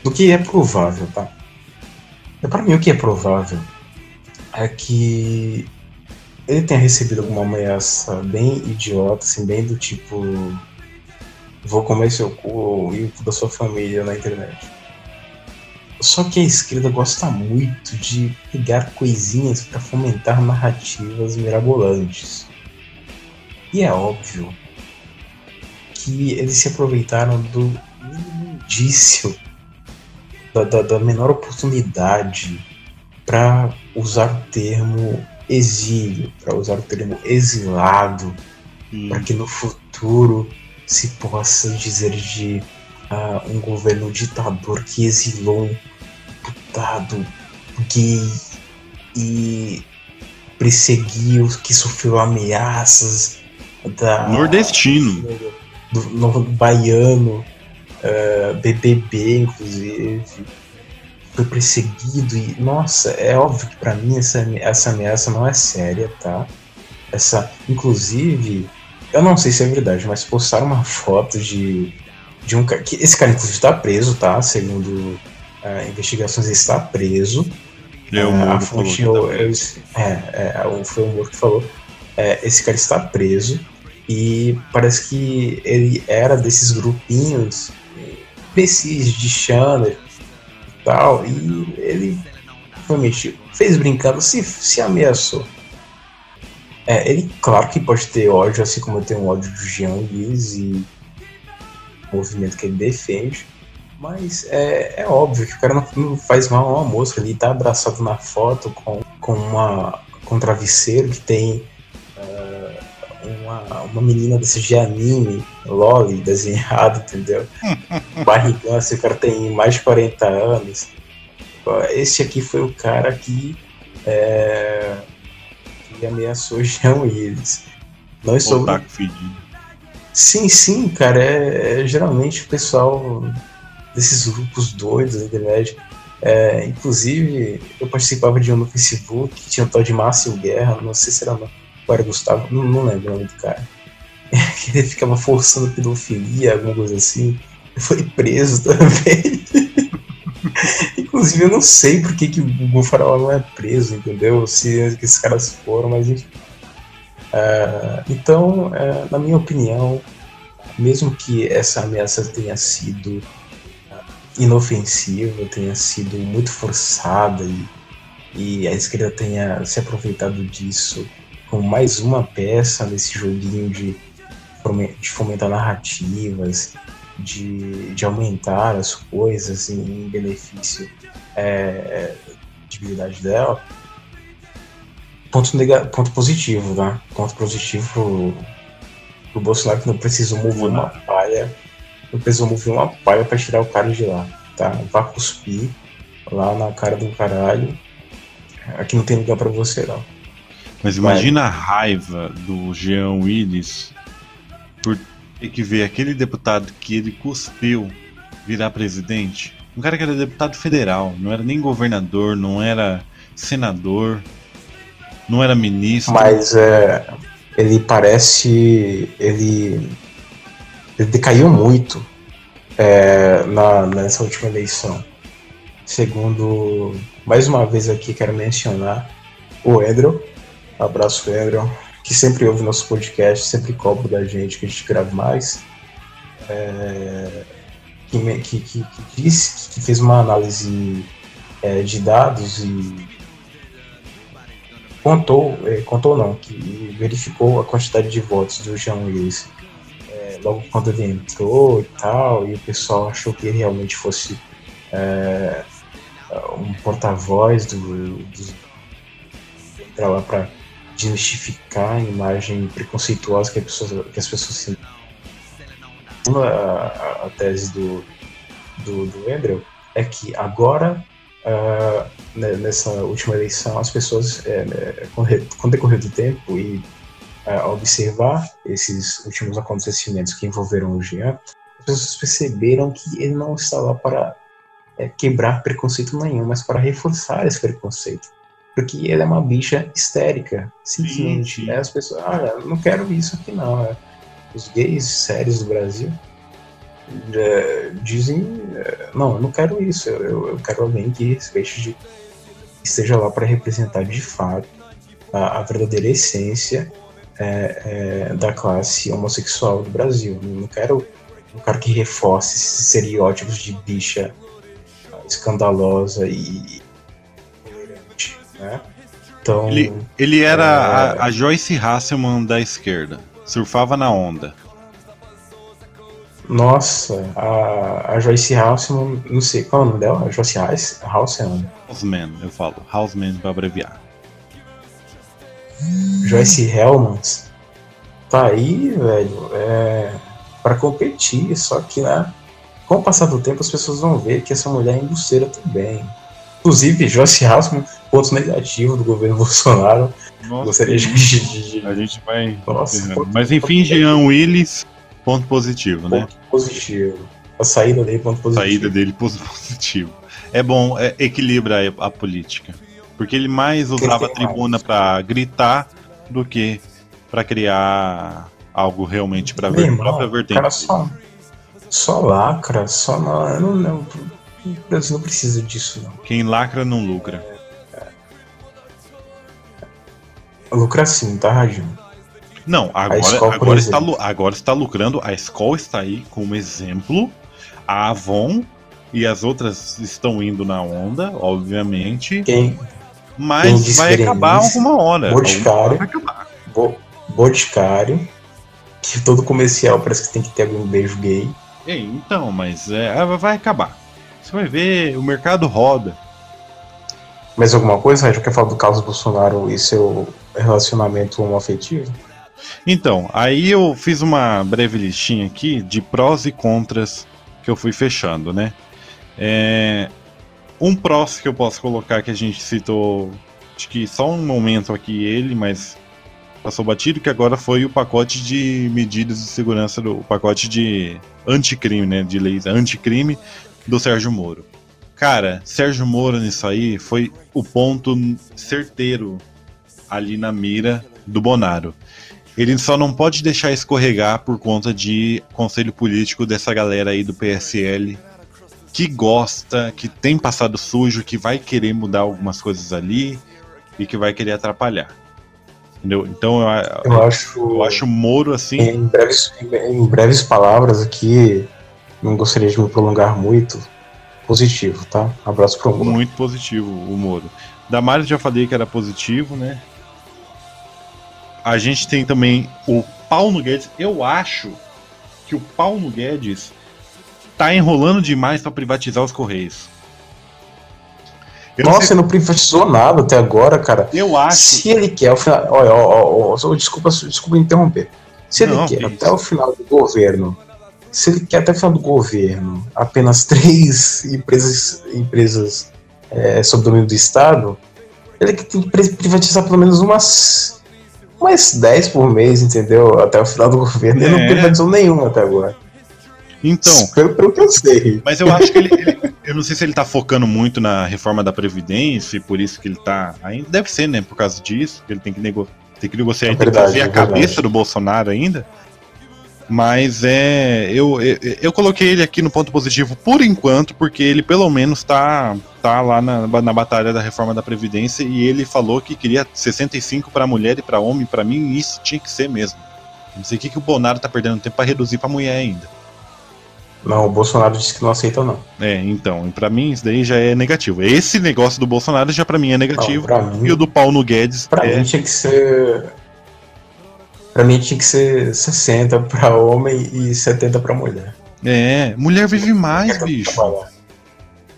no que é provável, tá? Para mim, o que é provável é que ele tenha recebido alguma ameaça bem idiota, assim, bem do tipo vou comer seu cu e o da sua família na internet. Só que a esquerda gosta muito de pegar coisinhas para fomentar narrativas mirabolantes. E é óbvio que eles se aproveitaram do indício, da, da, da menor oportunidade para usar o termo exílio, para usar o termo exilado, hum. para que no futuro se possa dizer de uh, um governo ditador que exilou um deputado gay e perseguiu, que sofreu ameaças da nordestino, do, do baiano, uh, ah, BBB inclusive foi perseguido e nossa é óbvio que para mim essa, essa ameaça não é séria tá? Essa inclusive eu não sei se é verdade mas postaram uma foto de de um que esse cara inclusive está preso tá? Segundo uh, investigações ele está preso. É, uh, a fonte eu, eu, é, é, foi o Moro que falou. É, esse cara está preso e parece que ele era desses grupinhos imbecis de Chandler tal, e ele realmente fez brincando, se, se ameaçou. É, ele, claro que pode ter ódio, assim como eu tenho ódio do Jean Luiz e o movimento que ele defende, mas é, é óbvio que o cara não, não faz mal a uma mosca, ele tá abraçado na foto com, com, uma, com um travesseiro que tem uma, uma menina desse de anime, loli, desenhado, entendeu? Barrigão, assim, o cara tem mais de 40 anos. Esse aqui foi o cara que, é, que ameaçou Jean Willis. Nós sobre... Sim, sim, cara. É, é, geralmente o pessoal desses grupos doidos da internet. É, inclusive, eu participava de um no Facebook tinha um tal de Márcio Guerra, não sei se era não ou era Gustavo, não, não lembro o nome do cara. ele ficava forçando pedofilia, alguma coisa assim. Foi preso também. Inclusive, eu não sei por que, que o Bufarol não é preso, entendeu? Se esses caras foram, mas enfim. Uh, então, uh, na minha opinião, mesmo que essa ameaça tenha sido uh, inofensiva, tenha sido muito forçada e, e a esquerda tenha se aproveitado disso como mais uma peça nesse joguinho de, de fomentar narrativas, de, de aumentar as coisas em, benefício é, de habilidade dela. Ponto, nega, ponto positivo, tá? Ponto positivo pro, pro Bolsonaro que não precisou mover uma palha. Não precisou mover uma palha para tirar o cara de lá, tá? Vá cuspir lá na cara do caralho. Aqui não tem lugar para você, não. Mas imagina a raiva do Jean Willis por ter que ver aquele deputado que ele cuspiu virar presidente. Um cara que era deputado federal, não era nem governador, não era senador, não era ministro. Mas é, ele parece. Ele, ele decaiu muito é, na, nessa última eleição. Segundo, mais uma vez aqui quero mencionar o Edro, Abraço, Andrew, que sempre ouve nosso podcast, sempre cobra da gente que a gente grave mais. É, que, que, que, que, disse que fez uma análise é, de dados e contou, é, contou não, que verificou a quantidade de votos do Jean Willis é, logo quando ele entrou e tal, e o pessoal achou que ele realmente fosse é, um porta-voz do, do entrar lá para justificar a imagem preconceituosa que, pessoa, que as pessoas têm. A, a, tese do, do, do Andrew é que agora, uh, nessa última eleição, as pessoas, é, né, com, com o decorrer do tempo e uh, observar esses últimos acontecimentos que envolveram o Jean, as pessoas perceberam que ele não está lá para é, quebrar preconceito nenhum, mas para reforçar esse preconceito porque ele é uma bicha histérica, simplesmente. Sim, sim. As pessoas, olha, não quero isso aqui não. É. Os gays sérios do Brasil é, dizem, é, não, eu não quero isso, eu, eu quero alguém que de, esteja lá para representar de fato a, a verdadeira essência é, é, da classe homossexual do Brasil. Eu não quero um cara que reforce esses estereótipos de bicha escandalosa e né? Então, ele, ele era é... a, a, Joyce Hasselman da esquerda. surfava na onda. Nossa, a, a Joyce Halseman, não sei qual é o nome dela, a Joyce Halseman. Houseman, eu falo. Houseman pra abreviar. Joyce Hellmans tá aí, velho, é, para competir, só que né, com o passar do tempo as pessoas vão ver que essa mulher é embusteira também. Inclusive, Joyce Hausman, ponto negativo do governo Bolsonaro. Nossa, Gostaria de. de- a gente vai. Nossa, ponto- Mas enfim, Jean Willis, ponto positivo, né? ponto positivo. A saída dele, ponto positivo. saída dele pos- positivo. É bom, é, equilibra a, a política. Porque ele mais usava a tribuna pra gritar do que pra criar algo realmente pra Meu ver, própria vertente. cara só, só lacra, só não, não, não. O Brasil não precisa disso, não. Quem lacra não lucra. Lucra sim, tá, Radinho? Não, agora, Skol, agora, está, agora está lucrando. A Skol está aí como exemplo. A Avon e as outras estão indo na onda, obviamente. Quem? Quem Mas disse vai acabar alguma hora. Boticário. Alguma hora vai acabar. Bo, Boticário. Que todo comercial parece que tem que ter algum beijo gay. É, então, mas é, vai acabar. Você vai ver, o mercado roda. Mais alguma coisa, Rádio? Quer falar do Carlos Bolsonaro e seu relacionamento homoafetivo? Então, aí eu fiz uma breve listinha aqui de prós e contras que eu fui fechando, né? É, um prós que eu posso colocar que a gente citou, acho que só um momento aqui ele, mas passou batido, que agora foi o pacote de medidas de segurança, do, o pacote de anticrime, né? De leis anticrime do Sérgio Moro. Cara, Sérgio Moro nisso aí foi o ponto certeiro ali na mira do Bonaro. Ele só não pode deixar escorregar por conta de conselho político dessa galera aí do PSL que gosta, que tem passado sujo, que vai querer mudar algumas coisas ali e que vai querer atrapalhar. Entendeu? Então eu, Eu acho. eu acho o Moro assim. Em breves, em breves palavras aqui, não gostaria de me prolongar muito. Positivo, tá? Abraço pro Moro. Muito positivo o Moro. Damares já falei que era positivo, né? A gente tem também o Paulo Guedes. Eu acho que o Paulo Guedes tá enrolando demais para privatizar os Correios. Eu, Nossa, sei- ele não privatizou nada até agora, cara. eu acho. Se ele quer, ao final, olha, ó, ó, desculpa, desculpa interromper. Se ele Não, quer que até o final do governo, se ele quer até final do governo apenas três empresas, empresas é, sob domínio do Estado, ele que tem que pri- privatizar pelo menos umas, umas 10 por mês, entendeu? Até o final do governo. Ele É. não privatizou nenhuma até agora. Então, pelo, pelo que eu sei. Mas eu acho que ele, ele- Eu não sei se ele tá focando muito na reforma da Previdência e por isso que ele tá. Ainda deve ser, né? Por causa disso, que ele tem que, nego, tem que negociar É tem que verdade, a é verdade. cabeça do Bolsonaro ainda. Mas é. Eu, eu, eu coloquei ele aqui no ponto positivo por enquanto, porque ele pelo menos tá, tá lá na, na batalha da reforma da Previdência e ele falou que queria 65 para mulher e para homem. Para mim, isso tinha que ser mesmo. Não sei o que, que o Bonaro tá perdendo tempo para reduzir para mulher ainda. Não, o Bolsonaro disse que não aceita, não. É, então, pra mim isso daí já é negativo. Esse negócio do Bolsonaro já pra mim é Não, negativo. pra mim, E o do Paulo Guedes pra é. mim tinha que ser. Pra mim tinha que ser 60 pra homem e 70 pra mulher. É, mulher vive mais, tanto bicho. trabalhar.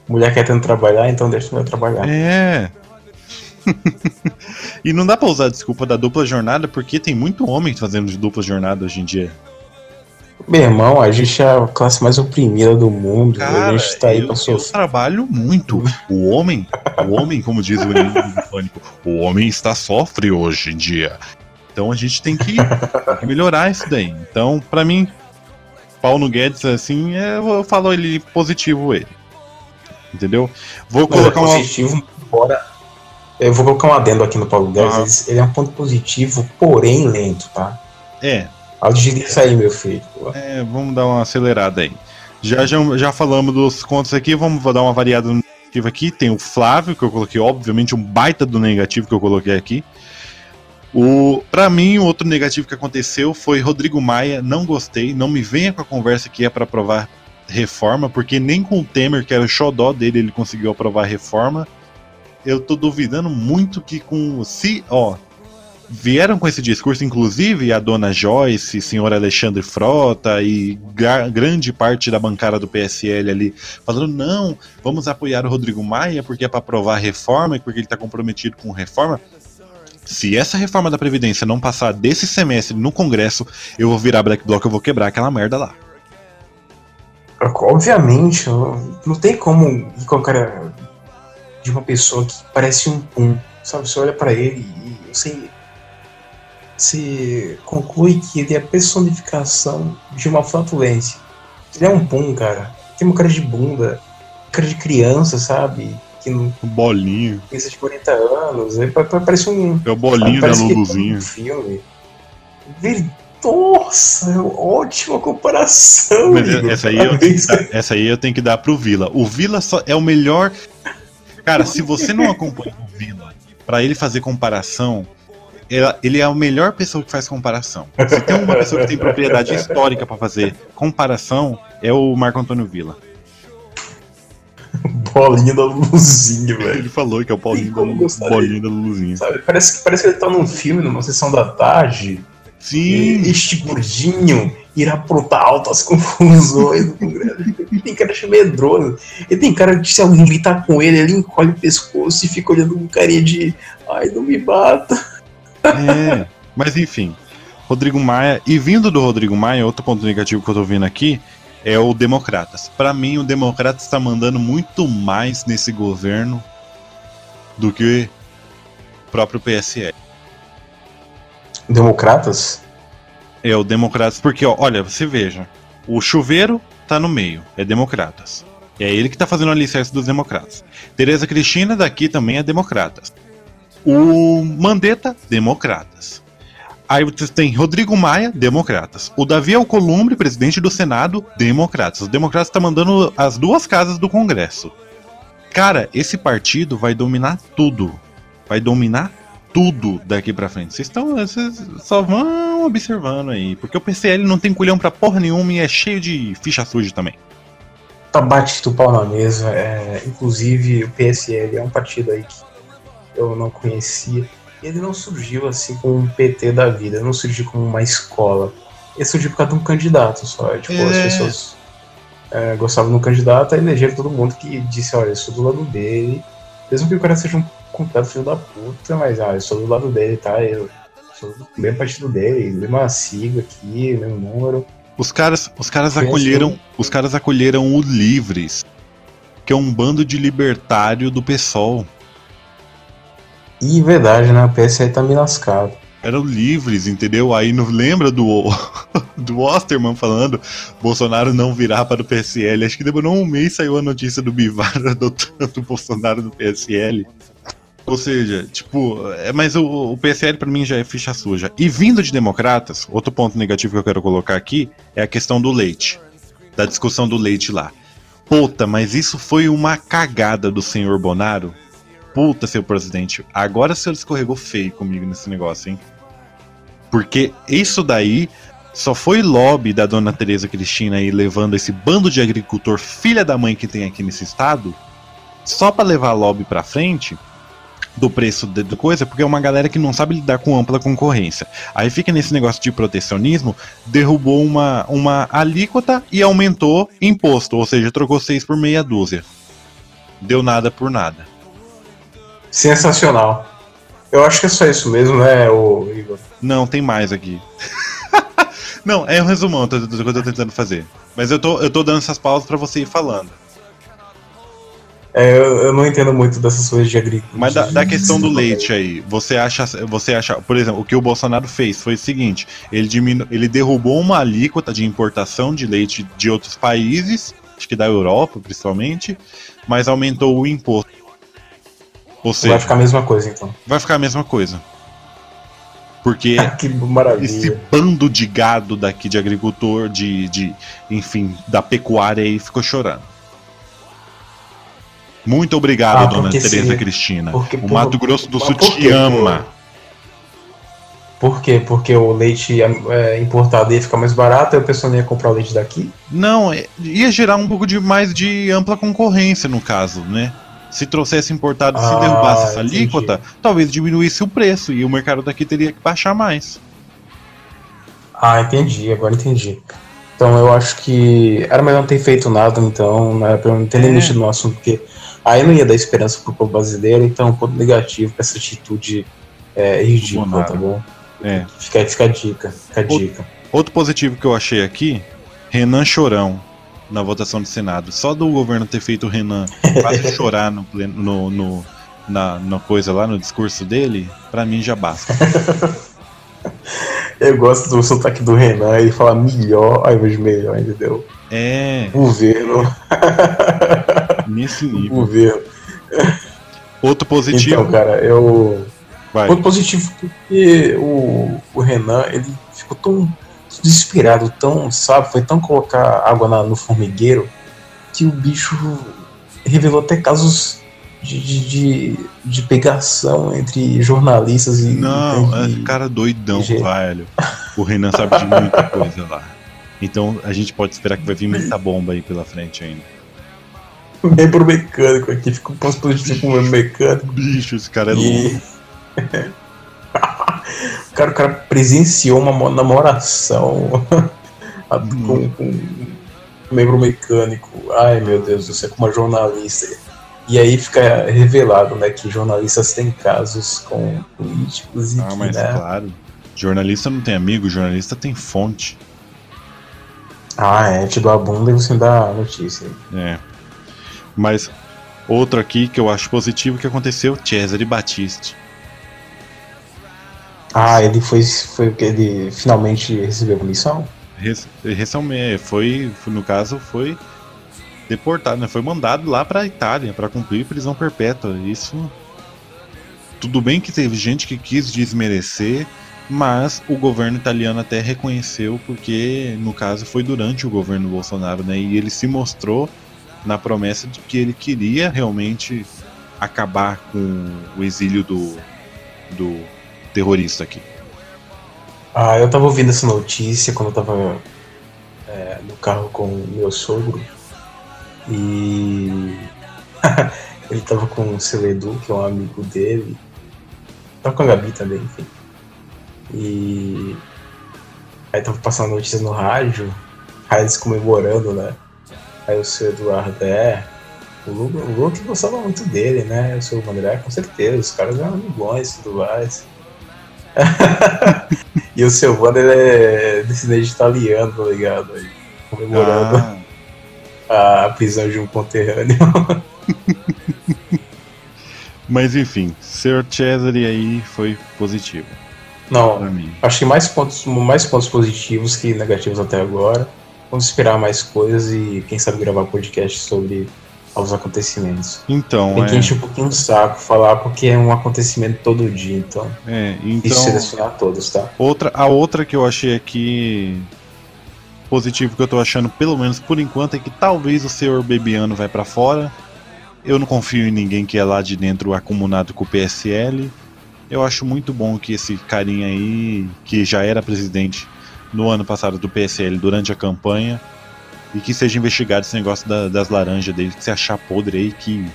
Mulher quer tanto trabalhar, então deixa mulher trabalhar. É. e não dá pra usar a desculpa da dupla jornada, porque tem muito homem fazendo de dupla jornada hoje em dia. Meu irmão, a gente é a classe mais oprimida do mundo. Cara, a gente tá aí eu, pra eu trabalho muito. O homem, o homem, como diz o pânico, o homem está sofre hoje em dia. Então a gente tem que, tem que melhorar isso daí. Então, pra mim, Paulo Guedes, assim, é, eu falo ele positivo ele. Entendeu? Vou Mas é colocar uma. positivo, embora. Eu vou colocar um adendo aqui no Paulo Guedes. Aham. ele- é um ponto positivo, porém lento, tá? É, Agiliza aí, meu filho. é, vamos dar uma acelerada aí. Já, já, já falamos dos contos aqui, vamos dar uma variada no negativo aqui. Tem o Flávio, que eu coloquei, obviamente, um baita do negativo que eu coloquei aqui. O, pra mim, o outro negativo que aconteceu foi Rodrigo Maia, não gostei, não me venha com a conversa que é pra aprovar reforma, porque nem com o Temer, que era o xodó dele, ele conseguiu aprovar reforma. Eu tô duvidando muito que com. Se, ó, vieram com esse discurso, inclusive a dona Joyce, senhor Alexandre Frota e grande parte da bancada do PSL ali, falando: não, vamos apoiar o Rodrigo Maia porque é para aprovar a reforma e porque ele está comprometido com reforma. Se essa reforma da Previdência não passar desse semestre no Congresso, eu vou virar Black Bloc, eu vou quebrar aquela merda lá. Obviamente, não tem como ir com a cara de uma pessoa que parece um pum, sabe? Você olha para ele e você se conclui que ele é a personificação de uma flatulência. Ele é um pum, cara. Tem uma cara de bunda, cara de criança, sabe? Que um bolinho. Pensa de 40 anos. Ele parece um. É o bolinho da Luluzinha. Um filme. Nossa, é ótima comparação. Mas essa, aí eu tenho que dar, essa aí eu tenho que dar pro Vila. O Vila só é o melhor. Cara, se você não acompanha o Vila, para ele fazer comparação, ele é a melhor pessoa que faz comparação. Se tem uma pessoa que tem propriedade histórica para fazer comparação, é o Marco Antônio Villa. Bolinha da Luluzinha, velho. Ele falou que é o Paulinho da, bolinha da Luluzinha. Sabe, parece, parece que ele tá num filme, numa sessão da tarde. Sim. este gordinho irá aprontar altas confusões no Congresso. Ele tem cara de medroso. Ele tem cara de se alguém gritar com ele, ele encolhe o pescoço e fica olhando com carinha de ai, não me bata. É, mas enfim. Rodrigo Maia, e vindo do Rodrigo Maia, outro ponto negativo que eu tô vendo aqui é o Democratas. Para mim, o Democratas está mandando muito mais nesse governo do que o próprio PSL. Democratas? É, o Democratas, porque, ó, olha, você veja, o chuveiro tá no meio, é Democratas. É ele que tá fazendo o alicerce dos Democratas. Tereza Cristina daqui também é Democratas. O Mandetta, democratas. Aí você tem Rodrigo Maia, democratas. O Davi Alcolumbre, presidente do Senado, democratas. Os democratas estão tá mandando as duas casas do Congresso. Cara, esse partido vai dominar tudo. Vai dominar tudo daqui pra frente. Vocês estão. Vocês só vão observando aí. Porque o PCL não tem culhão pra porra nenhuma e é cheio de ficha suja também. Tá batido pau na mesa. É, inclusive, o PSL é um partido aí que eu não conhecia. Ele não surgiu assim como um PT da vida, não surgiu como uma escola. Ele surgiu por causa de um candidato só. Tipo, é. as pessoas é, gostavam do candidato e elegeram todo mundo que disse, olha, eu sou do lado dele. Mesmo que o cara seja um completo filho da puta, mas ah, eu sou do lado dele, tá? Eu sou do mesmo partido dele, mesma sigla aqui, mesmo número. Os caras, os caras acolheram, assim. os caras acolheram o Livres, que é um bando de libertário do PSOL. E verdade, né? O PSI tá me lascado. Eram livres, entendeu? Aí não lembra do, do Osterman falando Bolsonaro não virá para o PSL. Acho que demorou um mês saiu a notícia do Bivar adotando o Bolsonaro do PSL. Ou seja, tipo, é, mas o, o PSL para mim já é ficha suja. E vindo de democratas, outro ponto negativo que eu quero colocar aqui é a questão do leite. Da discussão do leite lá. Puta, mas isso foi uma cagada do senhor Bonaro puta, seu presidente, agora o senhor escorregou feio comigo nesse negócio, hein? Porque isso daí só foi lobby da dona Tereza Cristina aí levando esse bando de agricultor filha da mãe que tem aqui nesse estado, só para levar lobby para frente do preço de coisa, porque é uma galera que não sabe lidar com ampla concorrência. Aí fica nesse negócio de protecionismo, derrubou uma, uma alíquota e aumentou imposto, ou seja, trocou seis por meia dúzia. Deu nada por nada. Sensacional. Eu acho que é só isso mesmo, né, o Igor? Não, tem mais aqui. não, é um resumão do que eu tô tentando fazer. Mas eu tô, eu tô dando essas pausas para você ir falando. É, eu, eu, não entendo muito dessas coisas de agricultura. Mas da, da, questão do leite aí, você acha, você acha, por exemplo, o que o Bolsonaro fez foi o seguinte: ele, diminu, ele derrubou uma alíquota de importação de leite de outros países, acho que da Europa principalmente, mas aumentou o imposto ou seja, vai ficar a mesma coisa então. Vai ficar a mesma coisa. Porque que maravilha. esse bando de gado daqui, de agricultor, de, de enfim, da pecuária aí ficou chorando. Muito obrigado, ah, dona Tereza se... Cristina. Porque, o por... Mato Grosso do Sul te ama. Por quê? Porque o leite é, importado ia ficar mais barato e a pessoa não ia comprar o leite daqui? Não, é, ia gerar um pouco de mais de ampla concorrência no caso, né? Se trouxesse importado, se Ah, derrubasse essa entendi. alíquota, talvez diminuísse o preço e o mercado daqui teria que baixar mais. Ah, entendi, agora entendi. Então eu acho que era melhor não ter feito nada, então, né, pra eu não ter É. mexido no assunto, porque aí não ia dar esperança pro povo brasileiro, então ponto negativo pra essa atitude é, ridícula, tá bom? É. Fica, fica a dica, fica a dica. Outro positivo que eu achei aqui, Renan Chorão na votação do Senado. Só do governo ter feito o Renan quase chorar no, pleno- no, no- na, na coisa lá, no discurso dele, pra mim já basta. Eu gosto do sotaque do Renan, ele fala melhor ao invés de melhor, entendeu? É, Governo, nesse nível. governo. Outro positivo, Então, cara, eu. vai. Ponto positivo porque o, o Renan, ele ficou tão desesperado, tão, sabe, foi tão colocar água na- no formigueiro que o bicho revelou até casos de, de, de, pegação entre jornalistas e. Não, e- é cara doidão, Gente. velho. O Renan sabe de muita coisa lá. Então a gente pode esperar que vai vir muita bomba aí pela frente ainda. membro mecânico aqui, fica um ponto positivo com o membro mecânico. Bicho, esse cara é louco. E... o, cara, o cara presenciou uma mo- namoração a- com, com um membro mecânico. Ai meu Deus do céu, com uma jornalista. E aí fica revelado né, que jornalistas têm casos com políticos e Ah, que, mas né, claro. Jornalista não tem amigo, jornalista tem fonte. Ah, é, te dou a bunda e você me dá a notícia. É. Mas outro aqui que eu acho positivo que aconteceu, Cesare Battisti. Ah, ele foi, foi que ele finalmente recebeu punição? Res- Recém, foi, no caso, foi deportado, né? Foi mandado lá pra Itália pra cumprir prisão perpétua. Isso. Tudo bem que teve gente que quis desmerecer, mas o governo italiano até reconheceu, porque no caso foi durante o governo Bolsonaro, né? E ele se mostrou na promessa de que ele queria realmente acabar com o exílio do, do terrorista aqui. Ah, eu tava ouvindo essa notícia quando eu tava é, no carro com meu sogro e ele tava com o Celedu, que é um amigo dele, tava com a Gabi também, enfim. E aí tava passando a notícia no rádio, eles comemorando, né? Aí o seu Eduardo, é, o Lula, o gostava muito dele, né? O seu André, com certeza, os caras eram amigões e tudo mais. E o Silvano, ele é descendente italiano, tá ligado? Aí, comemorando Ah, a prisão de um conterrâneo. mas enfim, Sr. Cesare aí foi positivo Não, acho que mais pontos, mais pontos positivos que negativos até agora. Vamos esperar mais coisas e quem sabe gravar podcast sobre os acontecimentos. Então, Tem que é, encher um pouquinho o saco falar porque é um acontecimento todo dia, então. é, então selecionar todos, tá? outra, a outra que eu achei aqui positivo que eu tô achando, pelo menos por enquanto, é que talvez o senhor Bebiano vai pra fora. Eu não confio em ninguém que é lá de dentro acumulado com o PSL. Eu acho muito bom que esse carinha aí, que já era presidente no ano passado do PSL durante a campanha, e que seja investigado esse negócio da- das laranjas dele, que se achar podre aí, que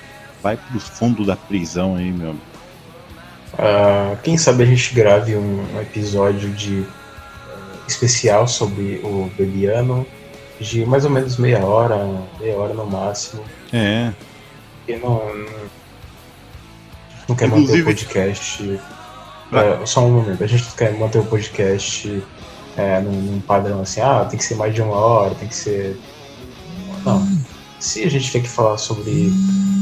vai pro fundo da prisão aí, meu amigo. Ah, quem sabe a gente grave um episódio de eh, especial sobre o Bebiano de mais ou menos meia hora, meia hora no máximo. É, Porque não, não, não quer manter Inclusive- o podcast. é, só um momento, a gente quer manter o podcast é, num, num padrão assim, ah, tem que ser mais de uma hora, tem que ser. Não. Se a gente tiver que falar sobre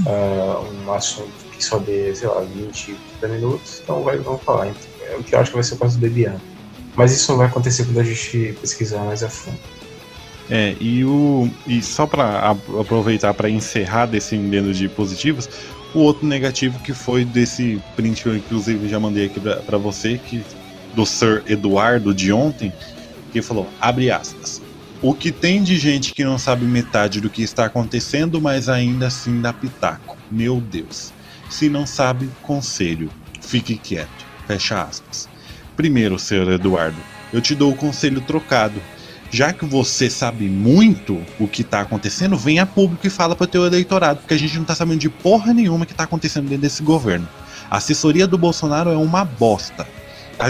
ah, um assunto que só dê, sei lá, 20, 30 minutos, então vai, vamos falar. Então, é o que eu acho que vai ser o caso do Bebiano. Mas isso não vai acontecer quando a gente pesquisar mais a fundo. É, e, o, e só para aproveitar para encerrar desse dedo de positivos, o outro negativo que foi desse print que eu inclusive já mandei aqui para você, que do Sir Eduardo de ontem, que falou, abre aspas, o que tem de gente que não sabe metade do que está acontecendo, mas ainda assim dá pitaco. Meu Deus. Se não sabe, conselho. Fique quieto. Fecha aspas. Primeiro, Sr. Eduardo, eu te dou o conselho trocado. já que você sabe muito o que tá acontecendo, venha público e fala para o teu eleitorado, porque a gente não tá sabendo de porra nenhuma que tá acontecendo dentro desse governo. A assessoria do Bolsonaro é uma bosta.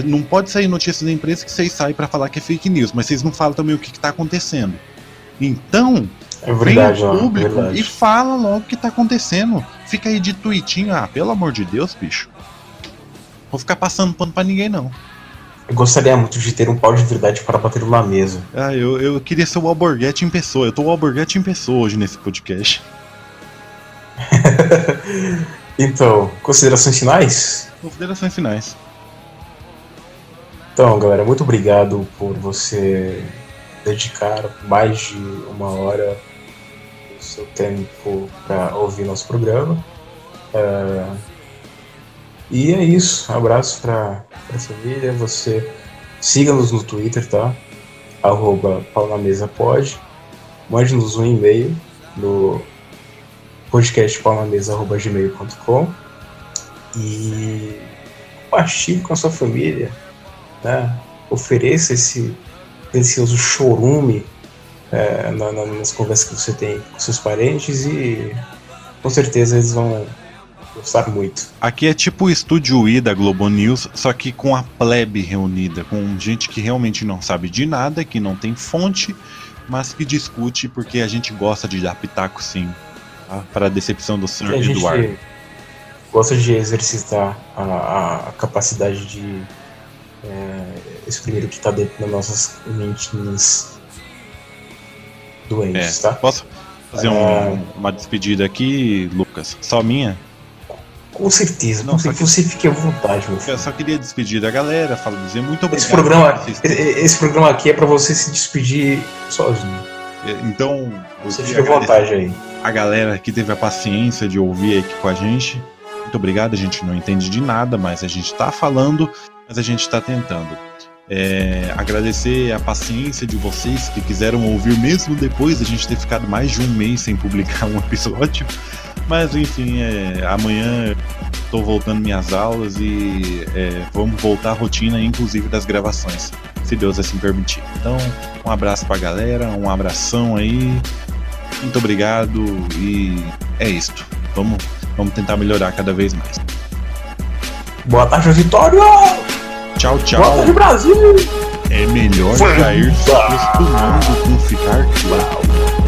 Não pode sair notícias da imprensa que vocês saem para falar que é fake news, mas vocês não falam também o que, que tá acontecendo. Então, é verdade, vem ao público é e fala logo o que tá acontecendo. Fica aí de tweetinho, ah, pelo amor de Deus, bicho. Vou ficar passando pano pra ninguém, não. Eu gostaria muito de ter um pau de verdade para bater numa mesa. Ah, eu, eu queria ser o Alborguete em pessoa. Eu tô o Alborguete em pessoa hoje nesse podcast. então, considerações finais? Considerações finais. Então, galera, muito obrigado por você dedicar mais de uma hora do seu tempo para ouvir nosso programa. Uh, e é isso. Abraço para a família. Você siga-nos no Twitter, tá? Arroba paunamesapod. Mande-nos um e-mail no podcastpaunamesa.gmail.com e compartilhe com a sua família, né? Ofereça esse delicioso chorume é, na, na, nas conversas que você tem com seus parentes e com certeza eles vão gostar muito. Aqui é tipo o Estúdio I da Globo News, só que com a plebe reunida, com gente que realmente não sabe de nada, que não tem fonte, mas que discute porque a gente gosta de dar pitaco sim, tá? para a decepção do Sr. Eduardo. Gosta de exercitar a, a capacidade de é, exprimir o que está dentro das nossas mentes doentes, é, tá? Posso fazer é... um, uma despedida aqui, Lucas? Só minha? Com certeza, não, que você fique à vontade, meu filho. Eu só queria despedir da galera, falo dizer muito obrigado. Esse programa, esse programa aqui é para você se despedir sozinho. É, então, você fica à vontade aí. A galera que teve a paciência de ouvir aqui com a gente. Muito obrigado, a gente não entende de nada, mas a gente tá falando, mas a gente tá tentando. É, agradecer a paciência de vocês que quiseram ouvir mesmo depois de a gente ter ficado mais de um mês sem publicar um episódio. Mas enfim, é, amanhã estou voltando minhas aulas e é, vamos voltar à rotina, inclusive das gravações, se Deus assim permitir. Então, um abraço pra galera, um abração aí. Muito obrigado e é isto. Vamos, vamos tentar melhorar cada vez mais. Boa tarde, Vitória! Tchau, tchau. Tarde, Brasil! É melhor já ir se acostumando com ficar claro.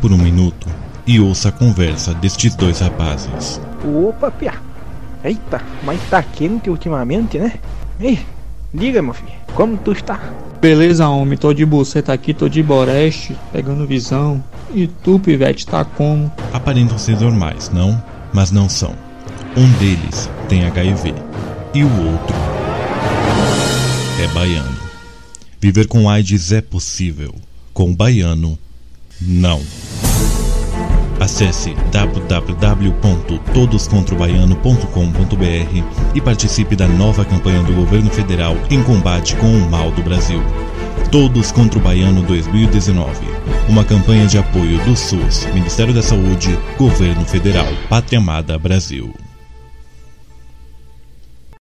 Por um minuto e ouça a conversa destes dois rapazes. Opa, Pia. Eita, mas tá quente ultimamente, né? Ei, diga, meu filho, como tu está? Beleza, homem, tô de buceta aqui, tô de boreste, pegando visão. E tu, pivete, tá como? Aparentam ser normais, não? Mas não são. Um deles tem HIV e o outro é baiano. Viver com AIDS é possível. Com baiano, não. Acesse www.todoscontrobaiano.com.br e participe da nova campanha do governo federal em combate com o mal do Brasil. Todos contra o Baiano 2019. Uma campanha de apoio do SUS, Ministério da Saúde, Governo Federal, Pátria Amada Brasil.